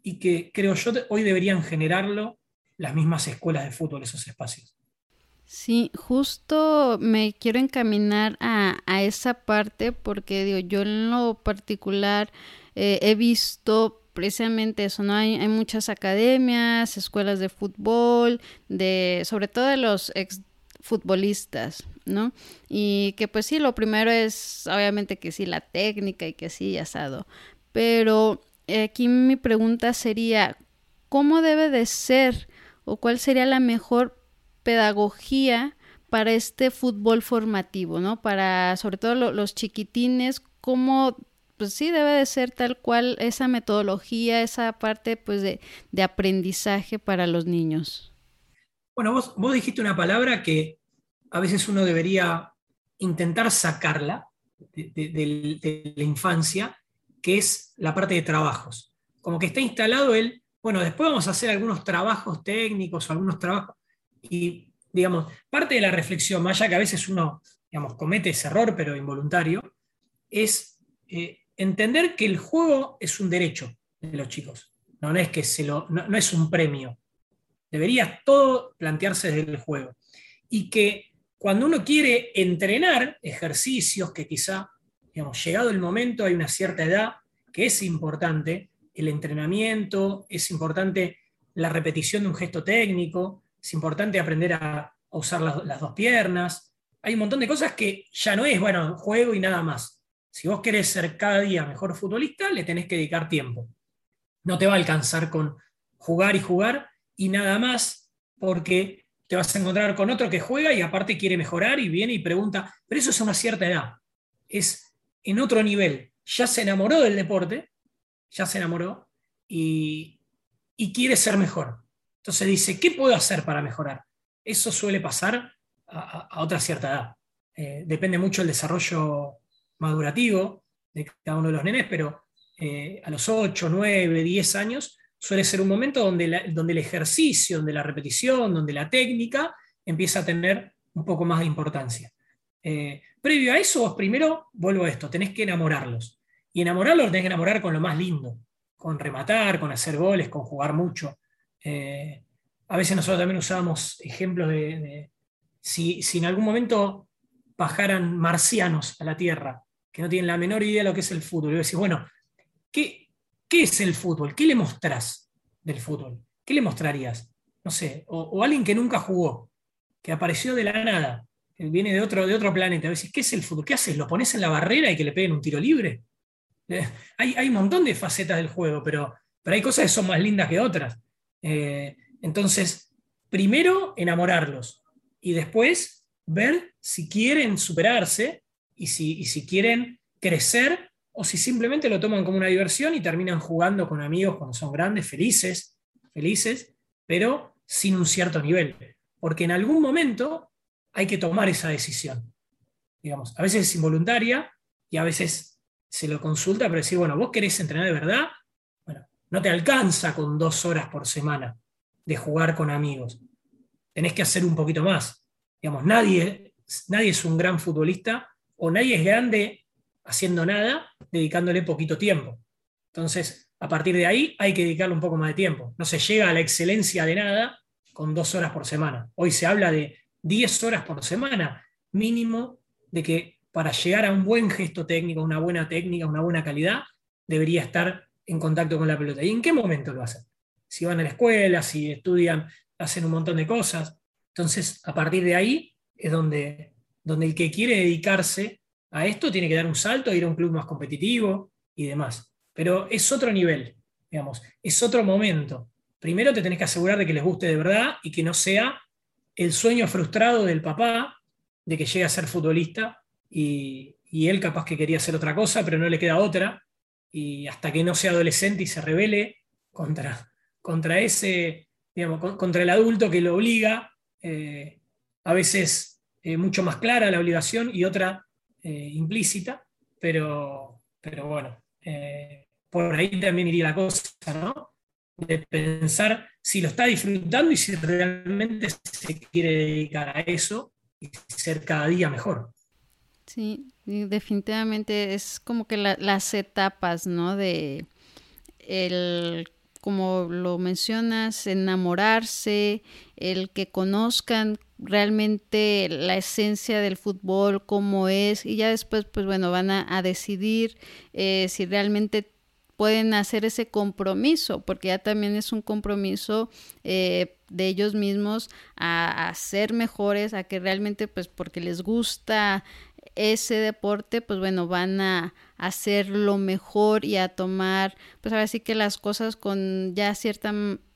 y que creo yo hoy deberían generarlo las mismas escuelas de fútbol, esos espacios. Sí, justo me quiero encaminar a, esa parte porque digo, yo en lo particular eh, he visto precisamente eso, ¿no? Hay, hay, muchas academias, escuelas de fútbol, de, sobre todo de los ex futbolistas, ¿no? Y que pues sí, lo primero es obviamente que sí, la técnica y que sí, asado. Pero eh, aquí mi pregunta sería, ¿cómo debe de ser o cuál sería la mejor pedagogía para este fútbol formativo, ¿no? Para sobre todo los chiquitines, ¿cómo pues sí debe de ser tal cual esa metodología, esa parte pues de, de aprendizaje para los niños? Bueno, vos, dijiste una palabra que a veces uno debería intentar sacarla de, la infancia, que es la parte de trabajos. Como que está instalado el, bueno, después vamos a hacer algunos trabajos técnicos algunos trabajos. Y, digamos, parte de la reflexión, más allá que a veces uno, digamos, comete ese error, pero involuntario, es eh, entender que el juego es un derecho de los chicos. No, es que se lo, no es un premio. Debería todo plantearse desde el juego. Y que cuando uno quiere entrenar ejercicios que quizá, digamos, llegado el momento, hay una cierta edad que es importante, el entrenamiento, es importante la repetición de un gesto técnico, es importante aprender a, usar las, las, dos piernas. Hay un montón de cosas que ya no es, bueno, juego y nada más. Si vos querés ser cada día mejor futbolista, le tenés que dedicar tiempo. No te va a alcanzar con jugar y jugar y nada más, porque te vas a encontrar con otro que juega y aparte quiere mejorar y viene y pregunta, pero eso es a una cierta edad, es en otro nivel, ya se enamoró del deporte, ya se enamoró y, quiere ser mejor. Entonces dice, ¿qué puedo hacer para mejorar? Eso suele pasar a, otra cierta edad. Eh, depende mucho del desarrollo madurativo de cada uno de los nenes, pero eh, a los 8, 9, 10 años suele ser un momento donde, donde el ejercicio, donde la repetición, donde la técnica empieza a tener un poco más de importancia. Eh, previo a eso, vos primero, vuelvo a esto, tenés que enamorarlos. Y enamorarlo lo tenés que enamorar con lo más lindo, con rematar, con hacer goles, con jugar mucho. Eh, a veces nosotros también usábamos ejemplos de, si, en algún momento bajaran marcianos a la Tierra, que no tienen la menor idea de lo que es el fútbol, y decís, bueno, ¿qué, ¿qué es el fútbol? ¿Qué le mostrás del fútbol? ¿Qué le mostrarías? No sé, o, alguien que nunca jugó, que apareció de la nada, que viene de otro, de otro planeta, a veces, ¿qué es el fútbol? ¿Qué haces? ¿Lo pones en la barrera y que le peguen un tiro libre? Eh, hay, hay un montón de facetas del juego, pero, pero hay cosas que son más lindas que otras. Eh, entonces, primero enamorarlos y después ver si quieren superarse y si, si quieren crecer o si simplemente lo toman como una diversión y terminan jugando con amigos cuando son grandes, felices, felices, pero sin un cierto nivel. Porque en algún momento hay que tomar esa decisión. Digamos, a veces es involuntaria y a veces se lo consulta, pero decir, bueno, vos querés entrenar de verdad, bueno, no te alcanza con dos horas por semana de jugar con amigos. Tenés que hacer un poquito más. Digamos, nadie, nadie es un gran futbolista o nadie es grande haciendo nada, dedicándole poquito tiempo. Entonces, a partir de ahí hay que dedicarle un poco más de tiempo. No se llega a la excelencia de nada con dos horas por semana. Hoy se habla de 10 horas por semana, mínimo de que para llegar a un buen gesto técnico, una buena técnica, una buena calidad, debería estar en contacto con la pelota. ¿Y en qué momento lo hacen? si van a la escuela, si estudian, hacen un montón de cosas. Entonces, a partir de ahí es donde, donde el que quiere dedicarse a esto tiene que dar un salto, ir a un club más competitivo y demás. Pero es otro nivel, digamos, es otro momento. Primero te tenés que asegurar de que les guste de verdad y que no sea el sueño frustrado del papá de que llegue a ser futbolista y, y él capaz que quería hacer otra cosa, pero no le queda otra. Y hasta que no sea adolescente y se revele contra, contra ese, digamos, contra el adulto que lo obliga, eh, a veces eh, mucho más clara la obligación y otra eh, implícita, pero, pero bueno, por ahí también iría la cosa, ¿no? De pensar si lo está disfrutando y si realmente se quiere dedicar a eso y ser cada día mejor. Sí, definitivamente es como que las etapas, ¿no? De el como lo mencionas, enamorarse, el que conozcan realmente la esencia del fútbol, cómo es, y ya después, pues bueno, van a, decidir eh, si realmente pueden hacer ese compromiso, porque ya también es un compromiso eh, de ellos mismos a, a, ser mejores, a que realmente, pues porque les gusta ese deporte, pues bueno, van a hacerlo mejor y a tomar, pues ahora sí que las cosas con ya cierta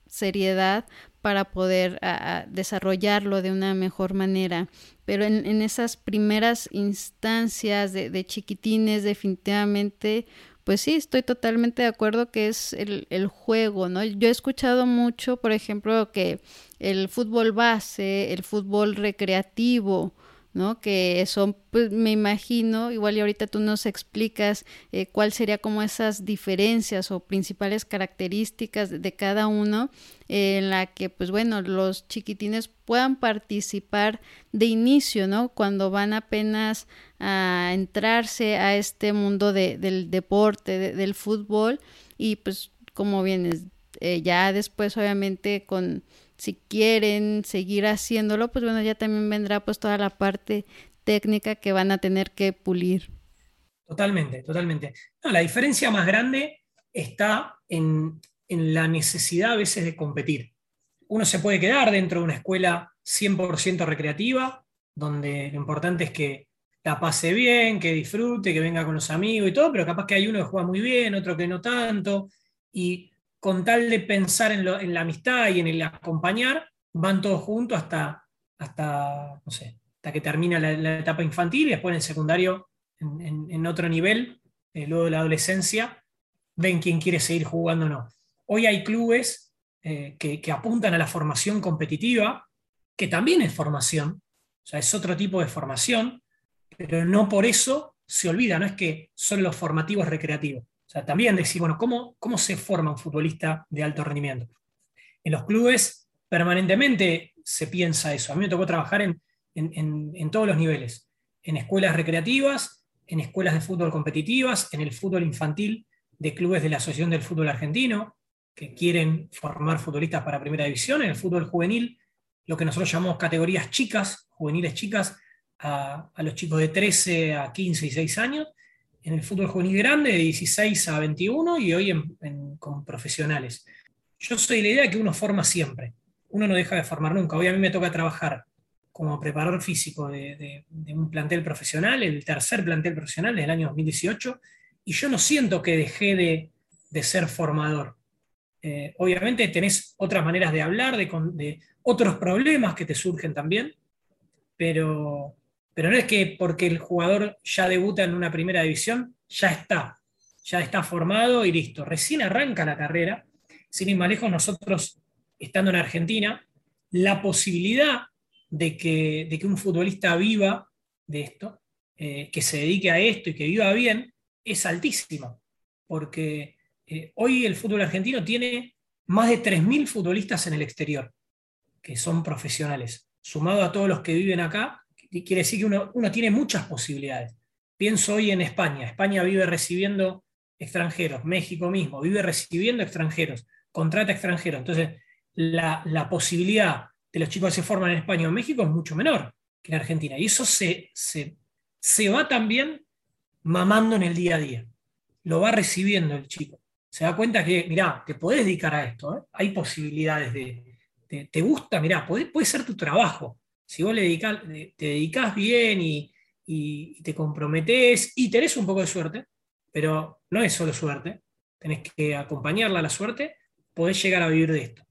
seriedad para poder desarrollarlo de una mejor manera. Pero en, esas primeras instancias de, de, chiquitines, definitivamente, pues sí, estoy totalmente de acuerdo que es el, el juego, ¿no? Yo he escuchado mucho, por ejemplo, que el fútbol base, el fútbol recreativo, ¿no? Que son, pues me imagino, igual y ahorita tú nos explicas eh, cuál sería como esas diferencias o principales características de, cada uno en la que, pues bueno, los chiquitines puedan participar de inicio, ¿no? Cuando van apenas a entrarse a este mundo de, del deporte, del fútbol y pues como vienes, eh, ya después obviamente con si quieren seguir haciéndolo, pues bueno, ya también vendrá pues toda la parte técnica que van a tener que pulir. Totalmente, totalmente. la diferencia más grande está en, la necesidad a veces de competir. Uno se puede quedar dentro de una escuela 100% recreativa, donde lo importante es que la pase bien, que disfrute, que venga con los amigos y todo, pero capaz que hay uno que juega muy bien, otro que no tanto, y con tal de pensar en, la amistad y en el acompañar, van todos juntos hasta, hasta, no sé, hasta que termina la, etapa infantil y después en el secundario, en, otro nivel, eh, luego de la adolescencia, ven quién quiere seguir jugando o no. Hoy hay clubes eh, que, que apuntan a la formación competitiva, que también es formación, o sea, es otro tipo de formación, pero no por eso se olvida, no es que son los formativos recreativos. O sea, también decir, bueno, ¿cómo, ¿cómo se forma un futbolista de alto rendimiento? En los clubes permanentemente se piensa eso. A mí me tocó trabajar en, todos los niveles, en escuelas recreativas, en escuelas de fútbol competitivas, en el fútbol infantil de clubes de la Asociación del Fútbol Argentino, que quieren formar futbolistas para primera división, en el fútbol juvenil, lo que nosotros llamamos categorías chicas, juveniles chicas, a, los chicos de 13 a 15 y 6 años, en el fútbol juvenil grande de 16 a 21 y hoy con profesionales. Yo soy la idea de que uno forma siempre, uno no deja de formar nunca. Hoy a mí me toca trabajar como preparador físico de, un plantel profesional, el tercer plantel profesional del año 2018, y yo no siento que dejé de, ser formador. Eh, obviamente tenés otras maneras de hablar, de, otros problemas que te surgen también, pero, pero no es que porque el jugador ya debuta en una primera división, ya está, ya está formado y listo. Recién arranca la carrera. Sin ir más lejos, nosotros, estando en Argentina, la posibilidad de que, de que un futbolista viva de esto, eh, que se dedique a esto y que viva bien, es altísima. Porque eh, hoy el fútbol argentino tiene más de 3.000 futbolistas en el exterior, que son profesionales. Sumado a todos los que viven acá, quiere decir que uno, uno tiene muchas posibilidades. Pienso hoy en España. España vive recibiendo extranjeros, México mismo vive recibiendo extranjeros, contrata extranjeros. Entonces, la, la posibilidad de los chicos se forman en España o México es mucho menor que en Argentina. Y eso se, se, va también mamando en el día a día. Lo va recibiendo el chico. Se da cuenta que, mirá, te podés dedicar a esto. ¿eh? Hay posibilidades de, ¿Te gusta? Mirá, puede, puede ser tu trabajo. Si vos le te dedicas bien y, te comprometés y tenés un poco de suerte, pero no es solo suerte, tenés que acompañarla a la suerte, podés llegar a vivir de esto.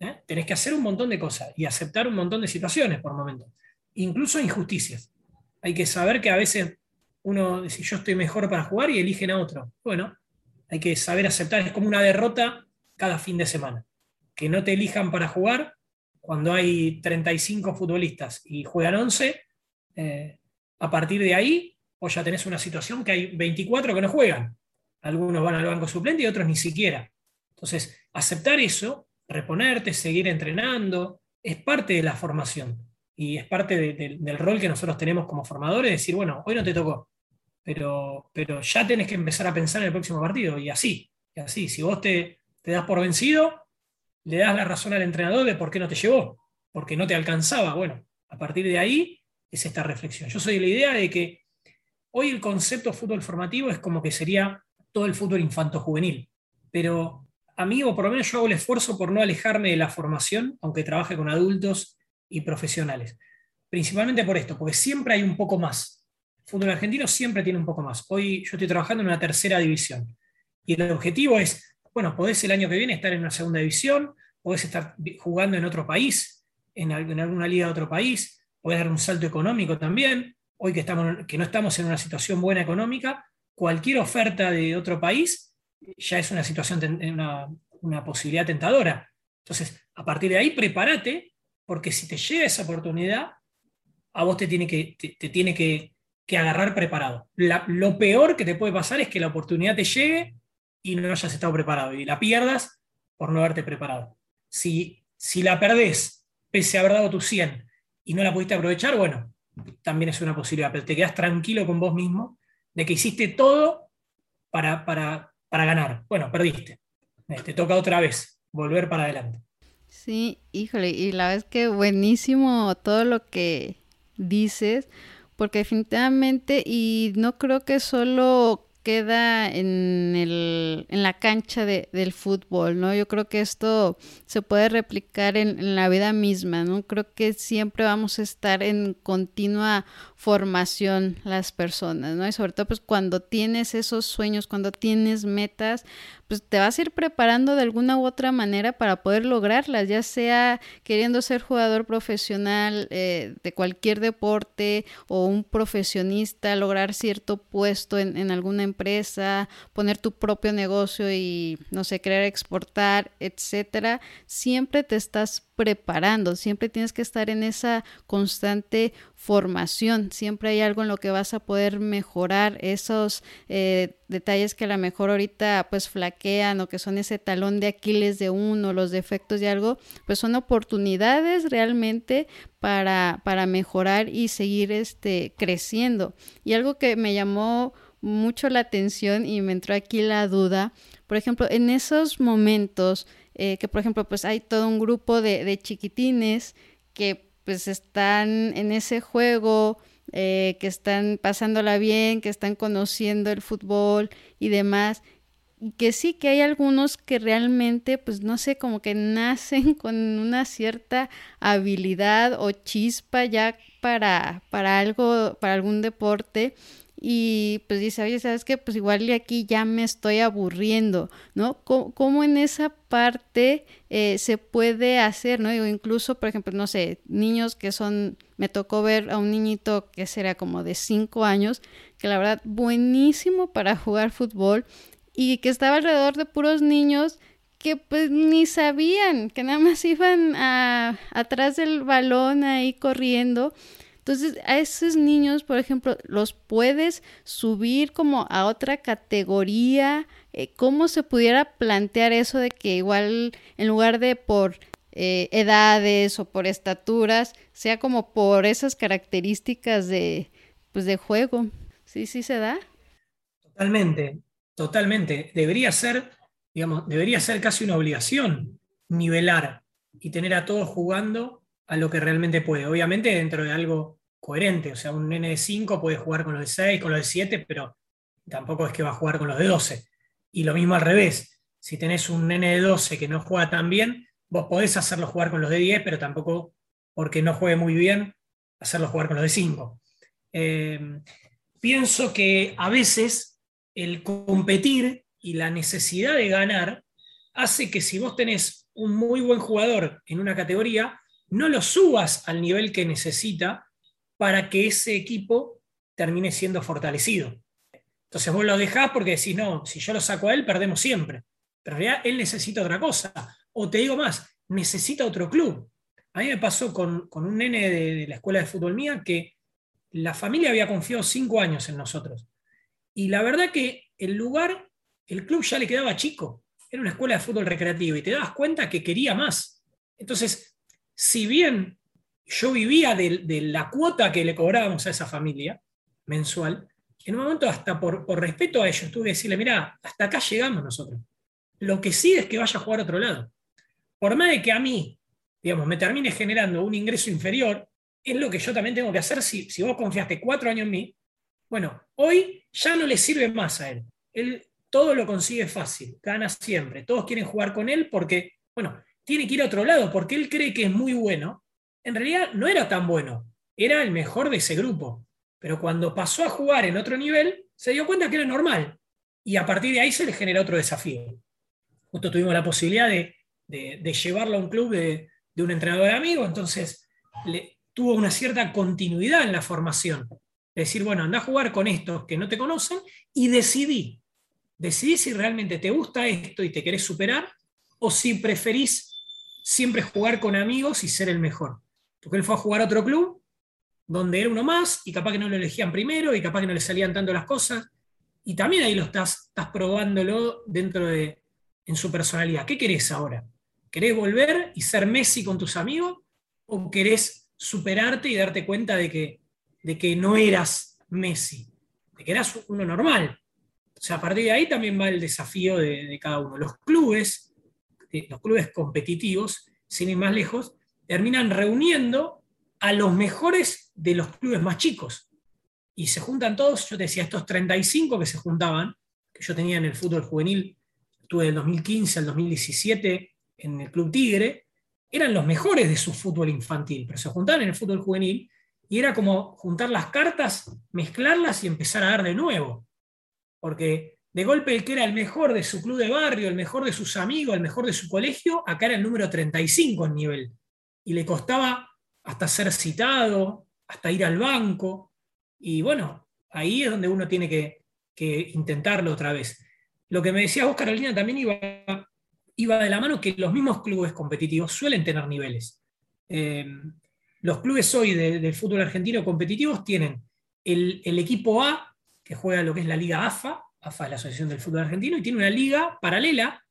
¿eh? Tenés que hacer un montón de cosas y aceptar un montón de situaciones por momentos, incluso injusticias. Hay que saber que a veces uno dice, yo estoy mejor para jugar y eligen a otro. Bueno, hay que saber aceptar, es como una derrota cada fin de semana. Que no te elijan para jugar cuando hay 35 futbolistas y juegan 11, eh, a partir de ahí, vos ya tenés una situación que hay 24 que no juegan. Algunos van al banco suplente y otros ni siquiera. Entonces, aceptar eso reponerte, seguir entrenando, es parte de la formación y es parte del rol que nosotros tenemos como formadores, decir, bueno, hoy no te tocó, pero, pero ya tenés que empezar a pensar en el próximo partido y así, y así, si vos te, te das por vencido, le das la razón al entrenador de por qué no te llevó, porque no te alcanzaba, bueno, a partir de ahí es esta reflexión. Yo soy de la idea de que hoy el concepto fútbol formativo es como que sería todo el fútbol infanto-juvenil, pero a mí, o por lo menos yo hago el esfuerzo por no alejarme de la formación, aunque trabaje con adultos y profesionales. Principalmente por esto, porque siempre hay un poco más. Fútbol argentino siempre tiene un poco más. Hoy yo estoy trabajando en una tercera división. Y el objetivo es, bueno, podés el año que viene estar en una segunda división, podés estar jugando en otro país, en, alguna liga de otro país, podés dar un salto económico también. Hoy que, estamos, que no estamos en una situación buena económica, cualquier oferta de otro país ya es una situación, una, posibilidad tentadora. Entonces, a partir de ahí, prepárate, porque si te llega esa oportunidad, a vos te tiene que, te, tiene que, agarrar preparado. lo peor que te puede pasar es que la oportunidad te llegue y no hayas estado preparado y la pierdas por no haberte preparado. Si, si la perdés, pese a haber dado tu 100 y no la pudiste aprovechar, bueno, también es una posibilidad, pero te quedas tranquilo con vos mismo de que hiciste todo para, para, para ganar. Bueno, perdiste. Eh, te toca otra vez volver para adelante. Sí, híjole, y la es que buenísimo todo lo que dices, porque definitivamente, y no creo que solo queda en, el, en la cancha de, del fútbol, ¿no? Yo creo que esto se puede replicar en, en, la vida misma, ¿no? Creo que siempre vamos a estar en continua formación las personas, ¿no? Y sobre todo pues cuando tienes esos sueños, cuando tienes metas, pues te vas a ir preparando de alguna u otra manera para poder lograrlas, ya sea queriendo ser jugador profesional eh, de cualquier deporte o un profesionista, lograr cierto puesto en, alguna empresa poner tu propio negocio y, no sé, querer exportar, etcétera, siempre te estás preparando, siempre tienes que estar en esa constante formación, siempre hay algo en lo que vas a poder mejorar. Esos eh, detalles que a lo mejor ahorita pues flaquean o que son ese talón de Aquiles de uno, los defectos de algo, pues son oportunidades realmente para, para mejorar y seguir este, creciendo. Y algo que me llamó mucho la atención y me entró aquí la duda, por ejemplo, en esos momentos eh, que por ejemplo pues hay todo un grupo de, de chiquitines que pues están en ese juego, eh, que están pasándola bien, que están conociendo el fútbol y demás, que sí que hay algunos que realmente, pues no sé, como que nacen <laughs> con una cierta habilidad o chispa ya para, para algo, para algún deporte y pues dice, oye, ¿sabes qué? Pues igual aquí ya me estoy aburriendo, ¿no? ¿Cómo, en esa parte eh, se puede hacer, ¿no? Digo, incluso, por ejemplo, no sé, niños que son, me tocó ver a un niñito que será como de cinco años, que la verdad, buenísimo para jugar fútbol y que estaba alrededor de puros niños que pues ni sabían, que nada más iban a, atrás del balón ahí corriendo entonces, a esos niños, por ejemplo, los puedes subir como a otra categoría. Eh, ¿Cómo se pudiera plantear eso de que igual en lugar de por eh, edades o por estaturas, sea como por esas características de, pues, de juego? ¿Sí, sí se da? Totalmente, totalmente. Debería ser, digamos, debería ser casi una obligación nivelar y tener a todos jugando a lo que realmente puede. Obviamente dentro de algo coherente, o sea, un nene de 5 puede jugar con los de 6, con los de 7, pero tampoco es que va a jugar con los de 12. Y lo mismo al revés, si tenés un nene de 12 que no juega tan bien, vos podés hacerlo jugar con los de 10, pero tampoco porque no juegue muy bien, hacerlo jugar con los de 5. Eh, pienso que a veces el competir y la necesidad de ganar hace que si vos tenés un muy buen jugador en una categoría, no lo subas al nivel que necesita para que ese equipo termine siendo fortalecido. Entonces vos lo dejás porque decís, no, si yo lo saco a él, perdemos siempre. Pero en realidad él necesita otra cosa. O te digo más, necesita otro club. A mí me pasó con, un nene de, la escuela de fútbol mía que la familia había confiado cinco años en nosotros. Y la verdad que el lugar, el club ya le quedaba chico. Era una escuela de fútbol recreativo y te dabas cuenta que quería más. Entonces, si bien yo vivía de, la cuota que le cobrábamos a esa familia mensual, en un momento hasta por, respeto a ellos tuve que decirle, mira, hasta acá llegamos nosotros. Lo que sí es que vaya a jugar a otro lado. Por más de que a mí, digamos, me termine generando un ingreso inferior, es lo que yo también tengo que hacer si, si vos confiaste cuatro años en mí. Bueno, hoy ya no le sirve más a él. Él todo lo consigue fácil, gana siempre. Todos quieren jugar con él porque, bueno, tiene que ir a otro lado porque él cree que es muy bueno. En realidad no era tan bueno, era el mejor de ese grupo. Pero cuando pasó a jugar en otro nivel, se dio cuenta que era normal. Y a partir de ahí se le genera otro desafío. Justo tuvimos la posibilidad de, llevarlo a un club de, un entrenador amigo, entonces tuvo una cierta continuidad en la formación. Decir, bueno, anda a jugar con estos que no te conocen y decidí. Decidí si realmente te gusta esto y te querés superar o si preferís siempre jugar con amigos y ser el mejor. Porque él fue a jugar a otro club donde era uno más y capaz que no lo elegían primero y capaz que no le salían tanto las cosas. Y también ahí lo estás, estás probándolo dentro de en su personalidad. ¿Qué querés ahora? ¿Querés volver y ser Messi con tus amigos? ¿O querés superarte y darte cuenta de que, de que no eras Messi? De que eras uno normal. O sea, a partir de ahí también va el desafío de, de cada uno. Los clubes los clubes competitivos, sin ir más lejos, terminan reuniendo a los mejores de los clubes más chicos. Y se juntan todos, yo te decía, estos 35 que se juntaban, que yo tenía en el fútbol juvenil, estuve del 2015 al 2017 en el Club Tigre, eran los mejores de su fútbol infantil, pero se juntaban en el fútbol juvenil y era como juntar las cartas, mezclarlas y empezar a dar de nuevo. Porque de golpe el que era el mejor de su club de barrio, el mejor de sus amigos, el mejor de su colegio, acá era el número 35 en nivel. Y le costaba hasta ser citado, hasta ir al banco. Y bueno, ahí es donde uno tiene que, que intentarlo otra vez. Lo que me decía vos, Carolina, también iba, iba de la mano que los mismos clubes competitivos suelen tener niveles. Eh, los clubes hoy del fútbol argentino competitivos tienen el, equipo A, que juega lo que es la Liga AFA, AFA es la Asociación del Fútbol Argentino, y tiene una liga paralela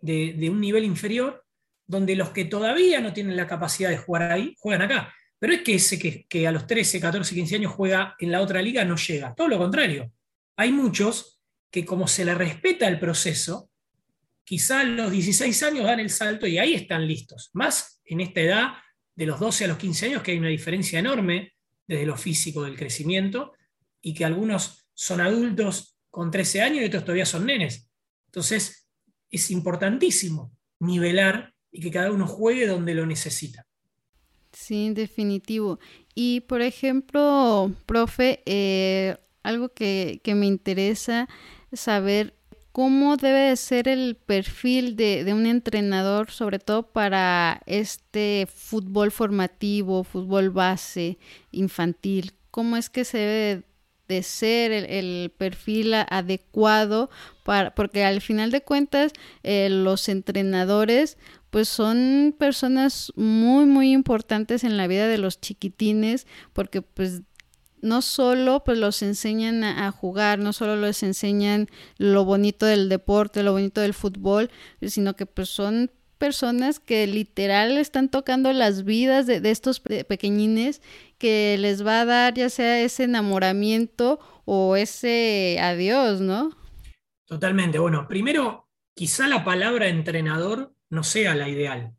de, un nivel inferior, donde los que todavía no tienen la capacidad de jugar ahí, juegan acá. Pero es que ese que, que a los 13, 14, 15 años juega en la otra liga no llega. Todo lo contrario. Hay muchos que como se le respeta el proceso, quizá a los 16 años dan el salto y ahí están listos. Más en esta edad de los 12 a los 15 años, que hay una diferencia enorme desde lo físico del crecimiento, y que algunos son adultos con 13 años y otros todavía son nenes. Entonces, es importantísimo nivelar y que cada uno juegue donde lo necesita. Sí, definitivo. Y por ejemplo, profe, eh, algo que, que, me interesa saber cómo debe ser el perfil de, un entrenador, sobre todo para este fútbol formativo, fútbol base, infantil. ¿Cómo es que se debe de ser el, perfil adecuado para, porque al final de cuentas eh, los entrenadores pues son personas muy muy importantes en la vida de los chiquitines porque pues no solo pues los enseñan a, jugar, no solo les enseñan lo bonito del deporte, lo bonito del fútbol, sino que pues son personas que literal están tocando las vidas de, estos pequeñines que les va a dar ya sea ese enamoramiento o ese adiós, ¿no? Totalmente. Bueno, primero, quizá la palabra entrenador no sea la ideal.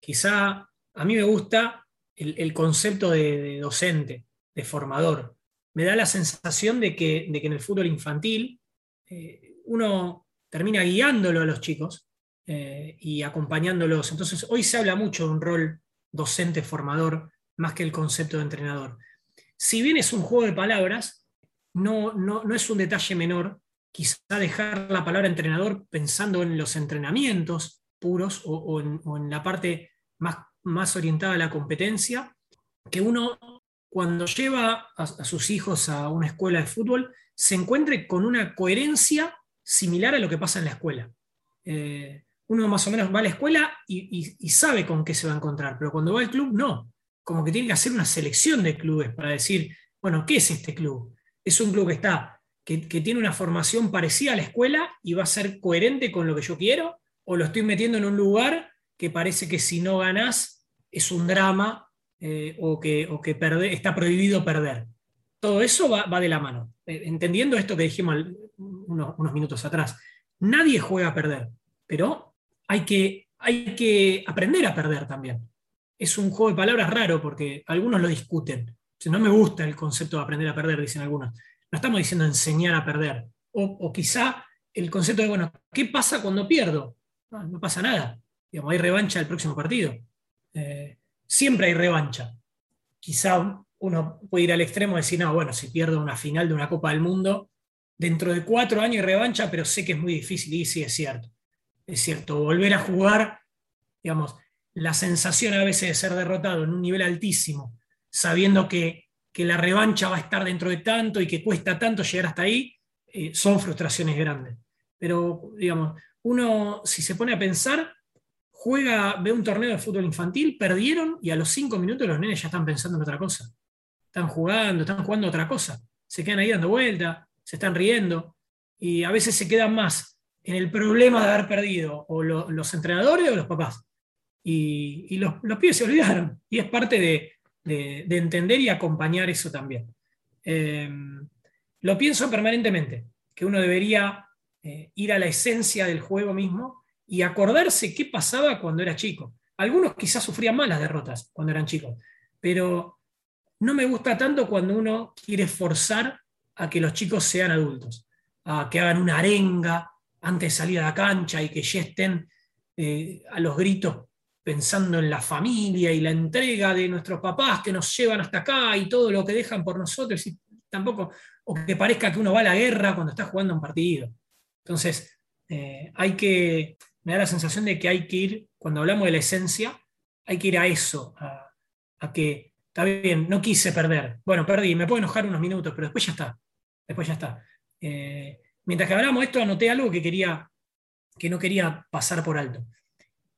Quizá a mí me gusta el, concepto de docente de formador. Me da la sensación de que, de que en el fútbol infantil eh, uno termina guiándolo a los chicos eh, y acompañándolos. Entonces, hoy se habla mucho de un rol docente-formador más que el concepto de entrenador. Si bien es un juego de palabras, no, no, es un detalle menor quizá dejar la palabra entrenador pensando en los entrenamientos puros o, en, la parte más, más orientada a la competencia, que uno cuando lleva a, sus hijos a una escuela de fútbol, se encuentre con una coherencia similar a lo que pasa en la escuela. Eh, uno más o menos va a la escuela y, sabe con qué se va a encontrar, pero cuando va al club, no. Como que tiene que hacer una selección de clubes para decir, bueno, ¿qué es este club? Es un club que está, que, tiene una formación parecida a la escuela y va a ser coherente con lo que yo quiero, o lo estoy metiendo en un lugar que parece que si no ganás es un drama eh, o que, o que está prohibido perder. Todo eso va, de la mano. Eh, entendiendo esto que dijimos unos, minutos atrás, nadie juega a perder, pero hay que, hay que aprender a perder también. Es un juego de palabras raro porque algunos lo discuten. No me gusta el concepto de aprender a perder, dicen algunos. No estamos diciendo enseñar a perder. O, quizá el concepto de, bueno, ¿qué pasa cuando pierdo? No, pasa nada. Digamos, hay revancha el próximo partido. Eh, siempre hay revancha. Quizá uno puede ir al extremo y decir, no, bueno, si pierdo una final de una Copa del Mundo, dentro de cuatro años hay revancha, pero sé que es muy difícil. Y sí, es cierto. Es cierto, volver a jugar, digamos, la sensación a veces de ser derrotado en un nivel altísimo, sabiendo que, la revancha va a estar dentro de tanto y que cuesta tanto llegar hasta ahí, eh, son frustraciones grandes. Pero, digamos, uno, si se pone a pensar, juega, ve un torneo de fútbol infantil, perdieron y a los cinco minutos los nenes ya están pensando en otra cosa. Están jugando, están jugando otra cosa. Se quedan ahí dando vuelta, se están riendo y a veces se quedan más en el problema de haber perdido o los entrenadores o los papás. Y, los, los, pibes se olvidaron y es parte de, entender y acompañar eso también. Eh, lo pienso permanentemente, que uno debería eh, ir a la esencia del juego mismo y acordarse qué pasaba cuando era chico. Algunos quizás sufrían más las derrotas cuando eran chicos, pero no me gusta tanto cuando uno quiere forzar a que los chicos sean adultos, a que hagan una arenga antes de salir a la cancha y que ya estén eh, a los gritos pensando en la familia y la entrega de nuestros papás que nos llevan hasta acá y todo lo que dejan por nosotros, y tampoco, o que parezca que uno va a la guerra cuando está jugando un partido. Entonces, eh, hay que me da la sensación de que hay que ir, cuando hablamos de la esencia, hay que ir a eso, a, que, está bien, no quise perder. Bueno, perdí, me puedo enojar unos minutos, pero después ya está. Después ya está. Eh, mientras que hablábamos de esto, anoté algo que, quería, que no quería pasar por alto.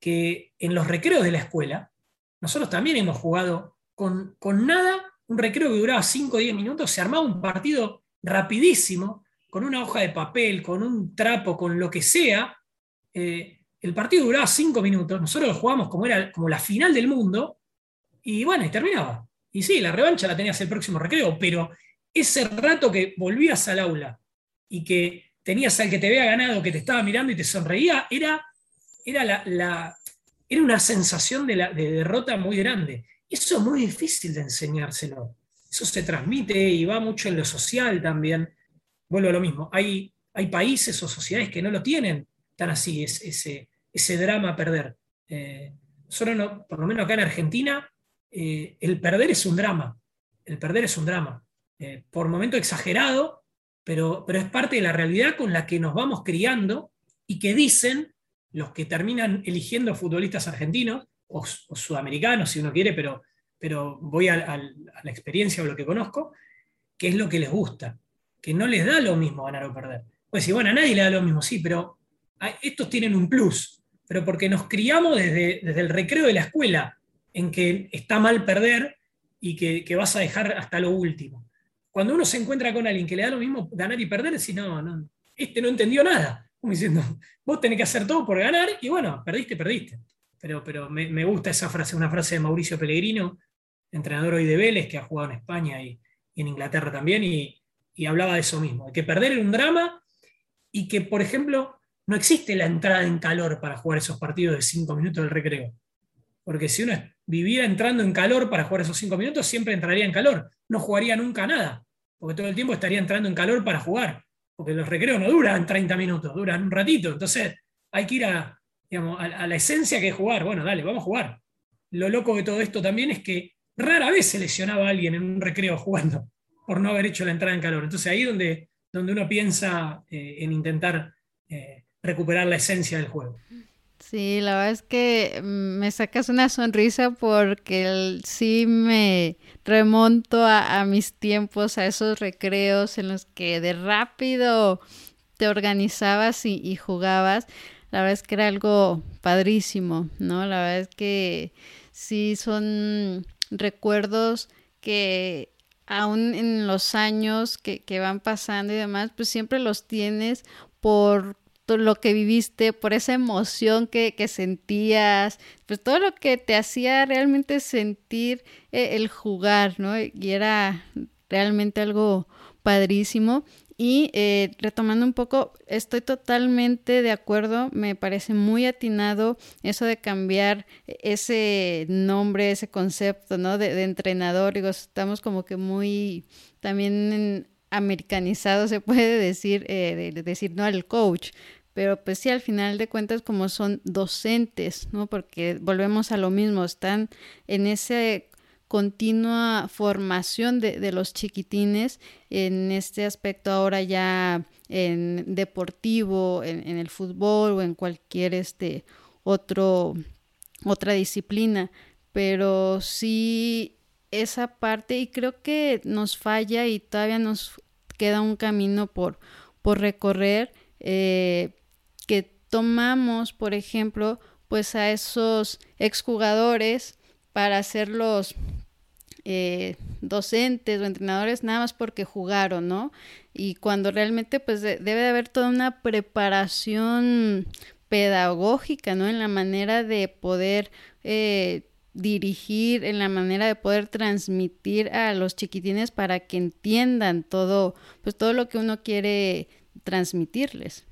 Que en los recreos de la escuela, nosotros también hemos jugado con, con nada, un recreo que duraba 5 o 10 minutos, se armaba un partido rapidísimo, con una hoja de papel, con un trapo, con lo que sea. Eh, el partido duraba 5 minutos, nosotros lo jugábamos como, era, como la final del mundo, y bueno, y terminaba. Y sí, la revancha la tenías el próximo recreo, pero ese rato que volvías al aula y que tenías al que te había ganado, que te estaba mirando y te sonreía, era, era, la, era una sensación de, de derrota muy grande. Eso es muy difícil de enseñárselo. Eso se transmite y va mucho en lo social también. Vuelvo a lo mismo. Hay, hay países o sociedades que no lo tienen tan así, ese, ese drama perder. Eh, solo por lo menos acá en Argentina, eh, el perder es un drama. El perder es un drama. Eh, por momento exagerado, pero, pero es parte de la realidad con la que nos vamos criando y que dicen los que terminan eligiendo futbolistas argentinos o, sudamericanos, si uno quiere, pero, pero voy a, la experiencia o lo que conozco, que es lo que les gusta, que no les da lo mismo ganar o perder. Pues si bueno, a nadie le da lo mismo, sí, pero estos tienen un plus, pero porque nos criamos desde, desde el recreo de la escuela, en que está mal perder y que, vas a dejar hasta lo último. Cuando uno se encuentra con alguien que le da lo mismo ganar y perder, si no, no, este no entendió nada. Como diciendo, vos tenés que hacer todo por ganar y bueno, perdiste, perdiste. Pero, pero me, gusta esa frase, una frase de Mauricio Pellegrino, entrenador hoy de Vélez, que ha jugado en España y, en Inglaterra también, y, hablaba de eso mismo, de que perder era un drama y que, por ejemplo, no existe la entrada en calor para jugar esos partidos de cinco minutos del recreo. Porque si uno viviera entrando en calor para jugar esos cinco minutos, siempre entraría en calor. No jugaría nunca nada, porque todo el tiempo estaría entrando en calor para jugar. Porque los recreos no duran 30 minutos, duran un ratito. Entonces hay que ir a, a, la esencia que es jugar. Bueno, dale, vamos a jugar. Lo loco de todo esto también es que rara vez se lesionaba a alguien en un recreo jugando por no haber hecho la entrada en calor. Entonces ahí donde, donde uno piensa eh, en intentar eh, recuperar la esencia del juego. Sí, la verdad es que me sacas una sonrisa porque sí me remonto a, mis tiempos, a esos recreos en los que de rápido te organizabas y, jugabas. La verdad es que era algo padrísimo, ¿no? La verdad es que sí son recuerdos que aún en los años que, que van pasando y demás, pues siempre los tienes por lo que viviste, por esa emoción que, sentías, pues todo lo que te hacía realmente sentir eh, el jugar, ¿no? Y era realmente algo padrísimo. Y eh, retomando un poco, estoy totalmente de acuerdo, me parece muy atinado eso de cambiar ese nombre, ese concepto, ¿no? De, entrenador, digo, estamos como que muy también americanizados, se puede decir, eh, de, decir, no, el coach, pero pues sí, al final de cuentas como son docentes, ¿no? Porque volvemos a lo mismo, están en esa continua formación de, los chiquitines en este aspecto ahora ya en deportivo, en, el fútbol o en cualquier este otro otra disciplina, pero sí esa parte y creo que nos falla y todavía nos queda un camino por, por recorrer eh, tomamos, por ejemplo, pues a esos exjugadores para hacerlos eh, docentes o entrenadores nada más porque jugaron, ¿no? Y cuando realmente pues debe de haber toda una preparación pedagógica, ¿no? En la manera de poder eh, dirigir, en la manera de poder transmitir a los chiquitines para que entiendan todo, pues todo lo que uno quiere transmitirles.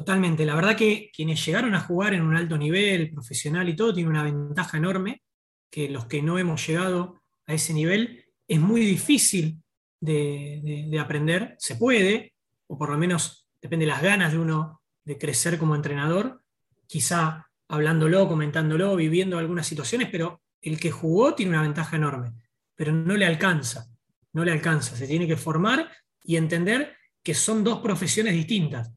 Totalmente. La verdad que quienes llegaron a jugar en un alto nivel, profesional y todo, tienen una ventaja enorme, que los que no hemos llegado a ese nivel es muy difícil de, aprender. Se puede, o por lo menos depende de las ganas de uno de crecer como entrenador, quizá hablándolo, comentándolo, viviendo algunas situaciones, pero el que jugó tiene una ventaja enorme, pero no le alcanza, no le alcanza. Se tiene que formar y entender que son dos profesiones distintas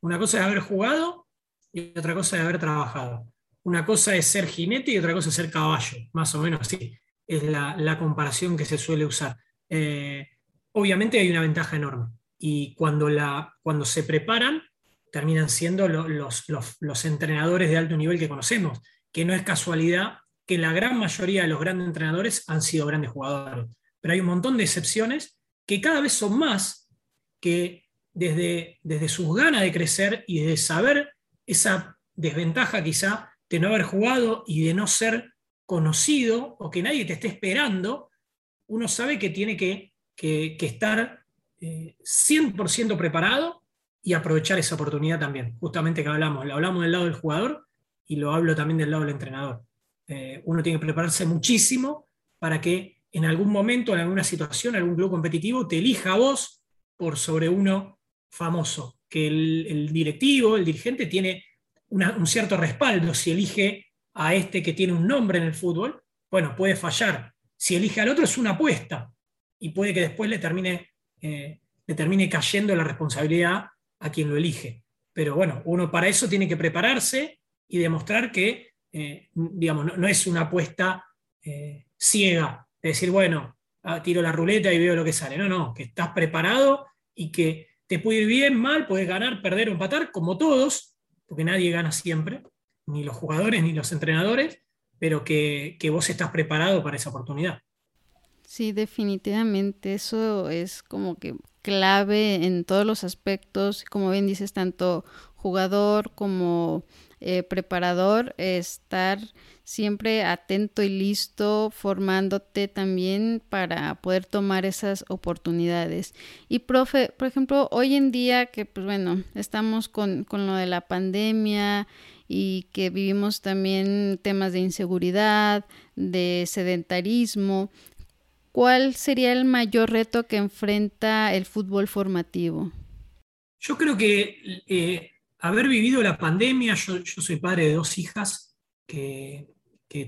una cosa es haber jugado y otra cosa es haber trabajado. Una cosa es ser jinete y otra cosa es ser caballo, más o menos así. Es la, comparación que se suele usar. Eh, obviamente hay una ventaja enorme. y cuando, la, cuando se preparan terminan siendo los, los, entrenadores de alto nivel que conocemos, que no es casualidad que la gran mayoría de los grandes entrenadores han sido grandes jugadores. Pero hay un montón de excepciones que cada vez son más, que desde, desde sus ganas de crecer y de saber esa desventaja quizá de no haber jugado y de no ser conocido o que nadie te esté esperando, uno sabe que tiene que, estar 100% eh, preparado y aprovechar esa oportunidad también. Justamente que hablamos, lo hablamos del lado del jugador y lo hablo también del lado del entrenador. Eh, uno tiene que prepararse muchísimo para que en algún momento, en alguna situación, algún club competitivo te elija a vos por sobre uno famoso, que el, directivo, el dirigente tiene un cierto respaldo si elige a este que tiene un nombre en el fútbol, bueno, puede fallar. Si elige al otro es una apuesta y puede que después le termine, eh, le termine cayendo la responsabilidad a quien lo elige. Pero bueno, uno para eso tiene que prepararse y demostrar que, eh, digamos, no, es una apuesta eh, ciega, de decir, bueno, ah, tiro la ruleta y veo lo que sale. No, no, que estás preparado y que te puede ir bien, mal, puedes ganar, perder o empatar, como todos, porque nadie gana siempre, ni los jugadores ni los entrenadores, pero que, que vos estás preparado para esa oportunidad. Sí, definitivamente, eso es como que clave en todos los aspectos, como bien dices, tanto jugador como eh, preparador, estar siempre atento y listo, formándote también para poder tomar esas oportunidades. Y profe, por ejemplo, hoy en día que pues bueno, estamos con, con lo de la pandemia y que vivimos también temas de inseguridad, de sedentarismo, ¿cuál sería el mayor reto que enfrenta el fútbol formativo? Yo creo que eh, haber vivido la pandemia, yo, soy padre de dos hijas que,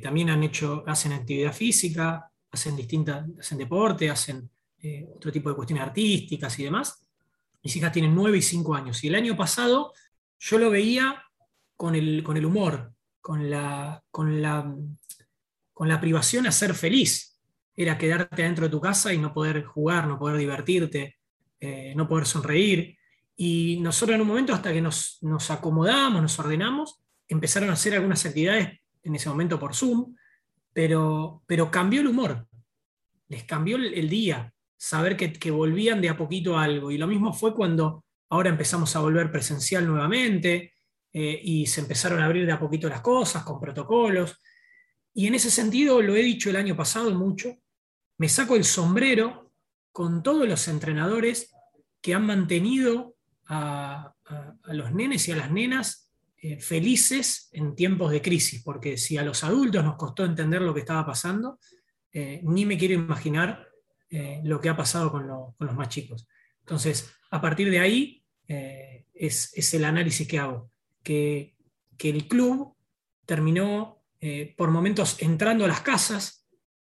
también han hecho, hacen actividad física, hacen distintas, hacen deporte, hacen eh, otro tipo de cuestiones artísticas y demás. Mis hijas tienen nueve y cinco años. Y el año pasado yo lo veía con el, con el humor, con la, con, la, con la privación a ser feliz era quedarte dentro de tu casa y no poder jugar, no poder divertirte, eh, no poder sonreír. Y nosotros en un momento, hasta que nos, acomodamos, nos ordenamos, empezaron a hacer algunas actividades en ese momento por Zoom, pero, pero cambió el humor, les cambió el, día, saber que, volvían de a poquito a algo. Y lo mismo fue cuando ahora empezamos a volver presencial nuevamente eh, y se empezaron a abrir de a poquito las cosas con protocolos. Y en ese sentido, lo he dicho el año pasado mucho, me saco el sombrero con todos los entrenadores que han mantenido a, los nenes y a las nenas eh, felices en tiempos de crisis, porque si a los adultos nos costó entender lo que estaba pasando, eh, ni me quiero imaginar eh, lo que ha pasado con, los más chicos. Entonces, a partir de ahí es, el análisis que hago, que, que el club terminó por momentos entrando a las casas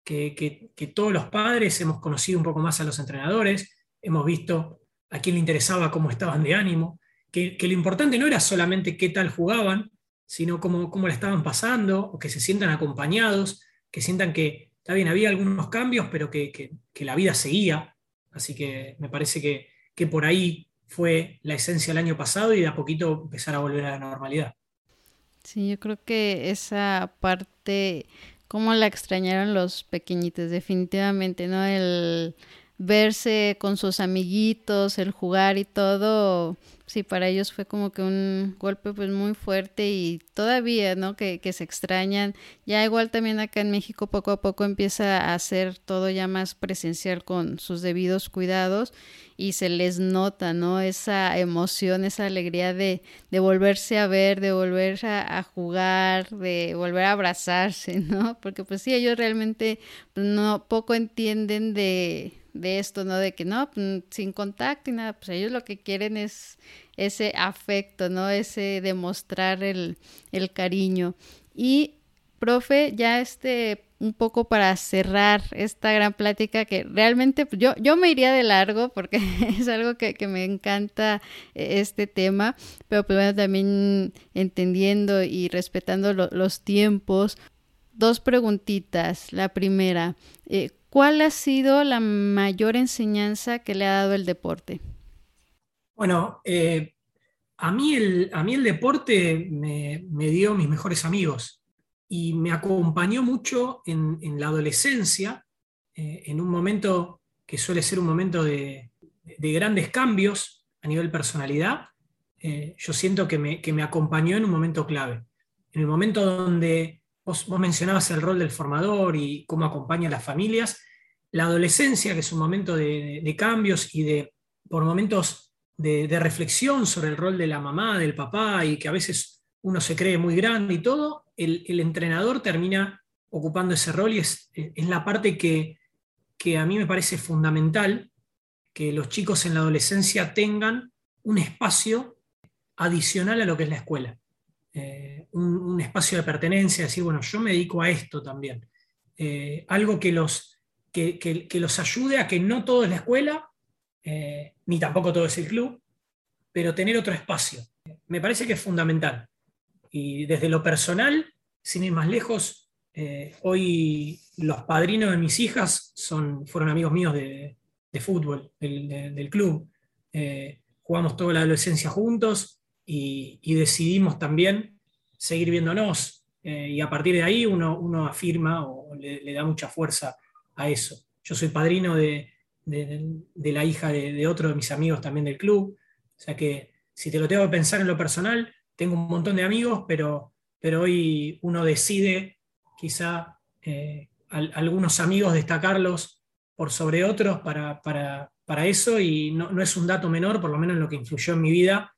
que, todos los padres hemos conocido un poco más a los entrenadores, hemos visto a quién le interesaba cómo estaban de ánimo, que, lo importante no era solamente qué tal jugaban, sino cómo, cómo la estaban pasando, o que se sientan acompañados, que sientan que, está bien, había algunos cambios, pero que, la vida seguía. Así que me parece que, que por ahí fue la esencia del año pasado y de a poquito empezar a volver a la normalidad. Sí, yo creo que esa parte cómo la extrañaron los pequeñitos, definitivamente, ¿no? El verse con sus amiguitos, el jugar y todo, sí, para ellos fue como que un golpe pues muy fuerte y todavía, ¿no? Que, que se extrañan. Ya igual también acá en México poco a poco empieza a hacer todo ya más presencial con sus debidos cuidados y se les nota, ¿no? Esa emoción, esa alegría de, de volverse a ver, de volver a, jugar, de volver a abrazarse, <laughs> ¿no? Porque pues sí, ellos realmente no poco entienden de de esto, ¿no? De que no, pues, sin contacto y nada, pues ellos lo que quieren es ese afecto, ¿no? Ese demostrar el, el cariño. Y, profe, ya este, un poco para cerrar esta gran plática que realmente pues, yo, yo me iría de largo porque <laughs> es algo que, que me encanta eh, este tema, pero pues bueno, también entendiendo y respetando los tiempos. Dos preguntitas. La primera, eh, ¿Cuál ha sido la mayor enseñanza que le ha dado el deporte? Bueno, eh, a, mí el, a mí el deporte me, dio mis mejores amigos y me acompañó mucho en, la adolescencia, eh, en un momento que suele ser un momento de, grandes cambios a nivel personalidad. Eh, yo siento que me, que me acompañó en un momento clave, en el momento donde Vos, mencionabas el rol del formador y cómo acompaña a las familias. La adolescencia, que es un momento de, cambios y de, por momentos, de, reflexión sobre el rol de la mamá, del papá, y que a veces uno se cree muy grande y todo, el, entrenador termina ocupando ese rol y es, es la parte que, que a mí me parece fundamental que los chicos en la adolescencia tengan un espacio adicional a lo que es la escuela. Eh, un, espacio de pertenencia, decir, bueno, yo me dedico a esto también. Eh, algo que los, que, los ayude a que no todo es la escuela, eh, ni tampoco todo es el club, pero tener otro espacio. Me parece que es fundamental. Y desde lo personal, sin ir más lejos, hoy los padrinos de mis hijas son, fueron amigos míos de, fútbol, del, club. jugamos toda la adolescencia juntos, y, decidimos también seguir viéndonos. Eh, y a partir de ahí uno, afirma o le, da mucha fuerza a eso. Yo soy padrino de, la hija de, otro de mis amigos también del club. O sea que si te lo tengo que pensar en lo personal, tengo un montón de amigos, pero, pero hoy uno decide quizá eh, algunos amigos destacarlos por sobre otros para, eso y no, no, es un dato menor, por lo menos en lo que influyó en mi vida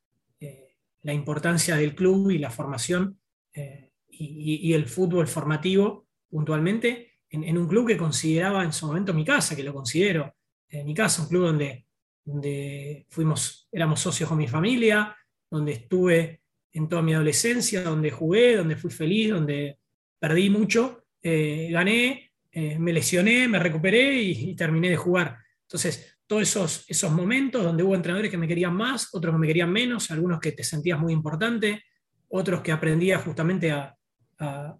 la importancia del club y la formación eh, y, el fútbol formativo puntualmente en, un club que consideraba en su momento mi casa, que lo considero eh, mi casa, un club donde, donde fuimos, éramos socios con mi familia, donde estuve en toda mi adolescencia, donde jugué, donde fui feliz, donde perdí mucho, eh, gané, me lesioné, me recuperé y, terminé de jugar. Entonces, todos esos, esos momentos donde hubo entrenadores que me querían más, otros que me querían menos, algunos que te sentías muy importante, otros que aprendías justamente a,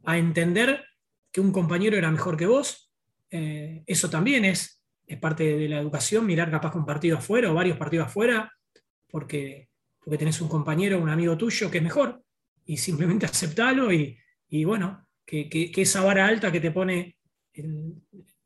entender que un compañero era mejor que vos. Eh, eso también es, es parte de la educación, mirar capaz un partido afuera o varios partidos afuera, porque, porque tenés un compañero, un amigo tuyo que es mejor, y simplemente <laughs> aceptalo y, bueno, que, esa vara alta que te pone el,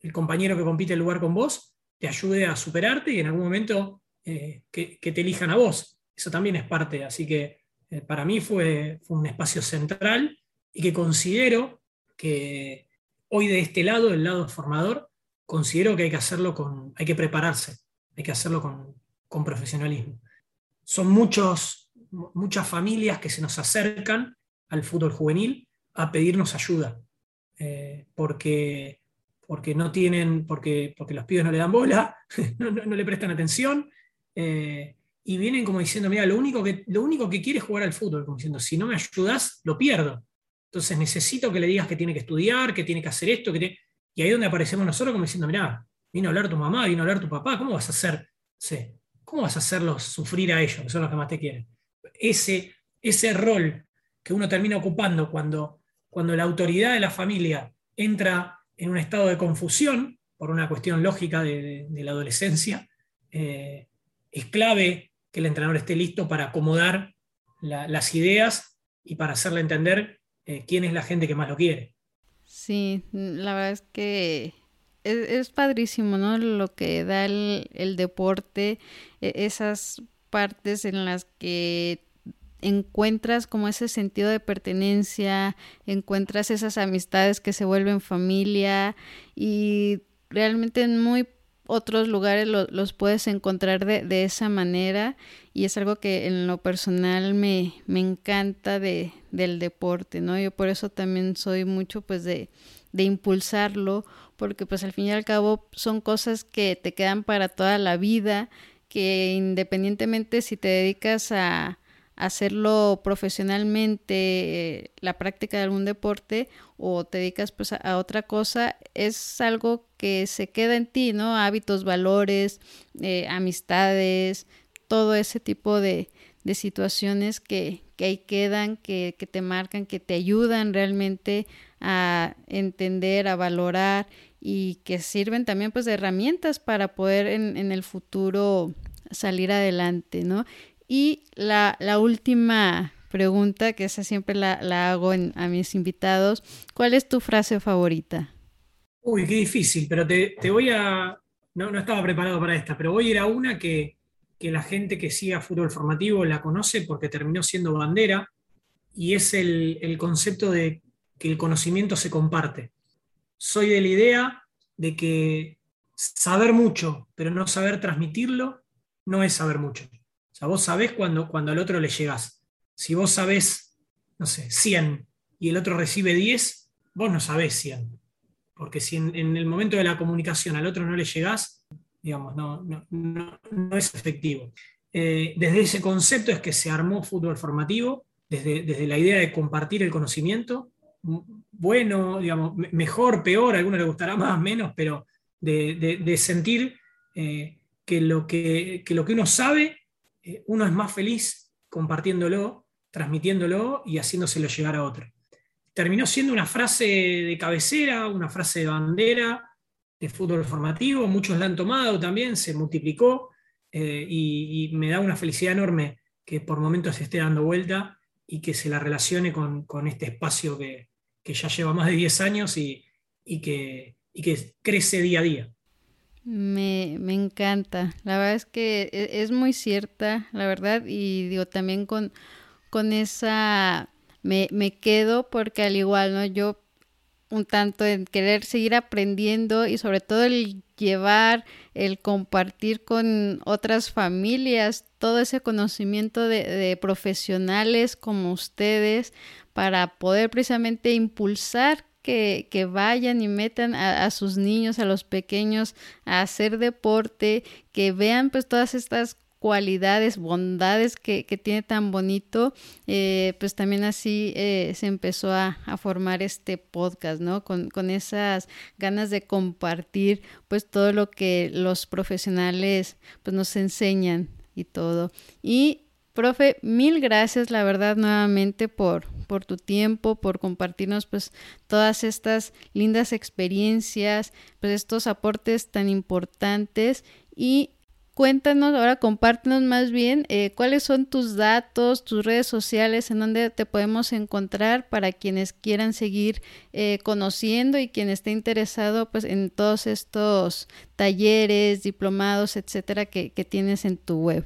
el compañero que compite el lugar con vos, te ayude a superarte y en algún momento eh, que, te elijan a vos. Eso también es parte, así que eh, para mí fue, un espacio central y que considero que hoy de este lado, del lado formador, considero que hay que hacerlo con, hay que prepararse, hay que hacerlo con, profesionalismo. Son muchos, muchas familias que se nos acercan al fútbol juvenil a pedirnos ayuda, eh, porque porque no tienen, porque, porque los pibes no le dan bola, <laughs> no, le prestan atención, eh, y vienen como diciendo, mira, lo único, que, lo único que quiere es jugar al fútbol, como diciendo, si no me ayudas, lo pierdo. Entonces necesito que le digas que tiene que estudiar, que tiene que hacer esto, que y ahí es donde aparecemos nosotros como diciendo, mira, vino a hablar tu mamá, vino a hablar tu papá, ¿cómo vas a hacer? ¿Cómo vas a hacerlos sufrir a ellos, que son los que más te quieren? Ese, ese rol que uno termina ocupando cuando, cuando la autoridad de la familia entra en un estado de confusión, por una cuestión lógica de, la adolescencia, eh, es clave que el entrenador esté listo para acomodar las ideas y para hacerle entender eh, quién es la gente que más lo quiere. Sí, la verdad es que es, padrísimo, ¿no? Lo que da el, deporte, e, esas partes en las que encuentras como ese sentido de pertenencia, encuentras esas amistades que se vuelven familia y realmente en muy otros lugares los puedes encontrar de, esa manera y es algo que en lo personal me, me encanta de, del deporte, ¿no? Yo por eso también soy mucho pues de, de impulsarlo porque pues al fin y al cabo son cosas que te quedan para toda la vida, que independientemente si te dedicas a, hacerlo profesionalmente, eh, la práctica de algún deporte o te dedicas pues a, otra cosa, es algo que se queda en ti, ¿no? Hábitos, valores, eh, amistades, todo ese tipo de, de situaciones que, que, ahí quedan, que, que te marcan, que te ayudan realmente a entender, a valorar y que sirven también pues de herramientas para poder en, en el futuro salir adelante, ¿no? Y la, última pregunta, que esa siempre la, hago a mis invitados, ¿cuál es tu frase favorita? Uy, qué difícil, pero te, voy a... No, estaba preparado para esta, pero voy a ir a una que, la gente que siga fútbol formativo la conoce porque terminó siendo bandera, y es el, el concepto de que el conocimiento se comparte. Soy de la idea de que saber mucho, pero no saber transmitirlo, no es saber mucho. O sea, vos sabés cuando, cuando al otro le llegás. Si vos sabés, no sé, 100 y el otro recibe 10, vos no sabés 100. Porque si en, el momento de la comunicación al otro no le llegás, digamos, no, no, es efectivo. Eh, desde ese concepto es que se armó fútbol formativo, desde, desde la idea de compartir el conocimiento, bueno, digamos, mejor, peor, a algunos les gustará más, menos, pero de, sentir eh, que, lo que, lo que uno sabe, eh, uno es más feliz compartiéndolo, transmitiéndolo y haciéndoselo llegar a otro. Terminó siendo una frase de cabecera, una frase de bandera de fútbol formativo, muchos la han tomado también, se multiplicó eh, y, me da una felicidad enorme que por momentos se esté dando vuelta y que se la relacione con, este espacio que, ya lleva más de 10 años y, que, y que crece día a día. Me, me, encanta. La verdad es que e, es, muy cierta, la verdad, y digo, también con, con esa me, me quedo porque al igual, ¿no? Yo un tanto en querer seguir aprendiendo y sobre todo el llevar, el compartir con otras familias todo ese conocimiento de, de profesionales como ustedes para poder precisamente impulsar que, vayan y metan a, sus niños, a los pequeños, a hacer deporte, que vean pues todas estas cualidades, bondades que, tiene tan bonito, eh, pues también así eh, se empezó a, formar este podcast, ¿no? Con, con, esas ganas de compartir pues todo lo que los profesionales pues nos enseñan y todo. Y Profe, mil gracias, la verdad, nuevamente por, por tu tiempo, por compartirnos pues todas estas lindas experiencias, pues estos aportes tan importantes y cuéntanos, ahora compártenos más bien eh, cuáles son tus datos, tus redes sociales, en donde te podemos encontrar para quienes quieran seguir eh, conociendo y quien esté interesado pues en todos estos talleres, diplomados, etcétera, que tienes en tu web.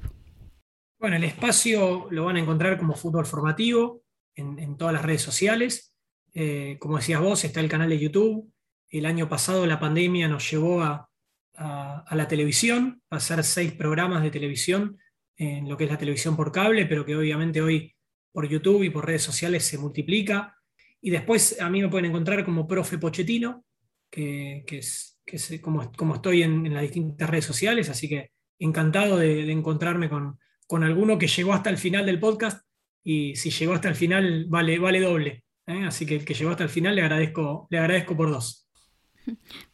Bueno, el espacio lo van a encontrar como fútbol formativo en, todas las redes sociales. Eh, como decías vos, está el canal de YouTube. El año pasado la pandemia nos llevó a, la televisión, a hacer seis programas de televisión en lo que es la televisión por cable, pero que obviamente hoy por YouTube y por redes sociales se multiplica. Y después a mí me pueden encontrar como profe Pochettino, que, es, como, como, estoy en, las distintas redes sociales, así que encantado de encontrarme con, con alguno que llegó hasta el final del podcast y si llegó hasta el final vale, vale doble. ¿eh? Así que el que llegó hasta el final le agradezco, le agradezco por dos.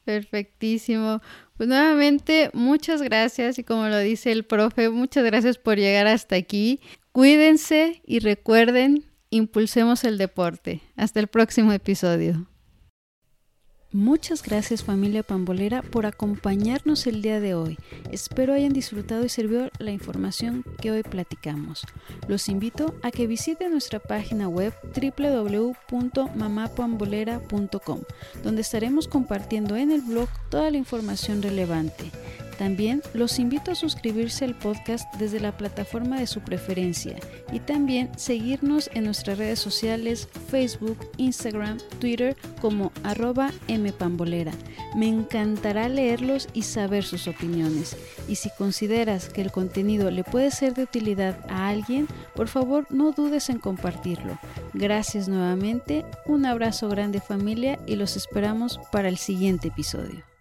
Perfectísimo. Pues nuevamente, muchas gracias y como lo dice el profe, muchas gracias por llegar hasta aquí. Cuídense y recuerden, impulsemos el deporte. Hasta el próximo episodio. Muchas gracias familia pambolera por acompañarnos el día de hoy. Espero hayan disfrutado y servido la información que hoy platicamos. Los invito a que visiten nuestra página web www.mamapambolera.com, donde estaremos compartiendo en el blog toda la información relevante. También los invito a suscribirse al podcast desde la plataforma de su preferencia y también seguirnos en nuestras redes sociales Facebook, Instagram, Twitter como arroba mpambolera. Me encantará leerlos y saber sus opiniones. Y si consideras que el contenido le puede ser de utilidad a alguien, por favor no dudes en compartirlo. Gracias nuevamente, un abrazo grande familia y los esperamos para el siguiente episodio.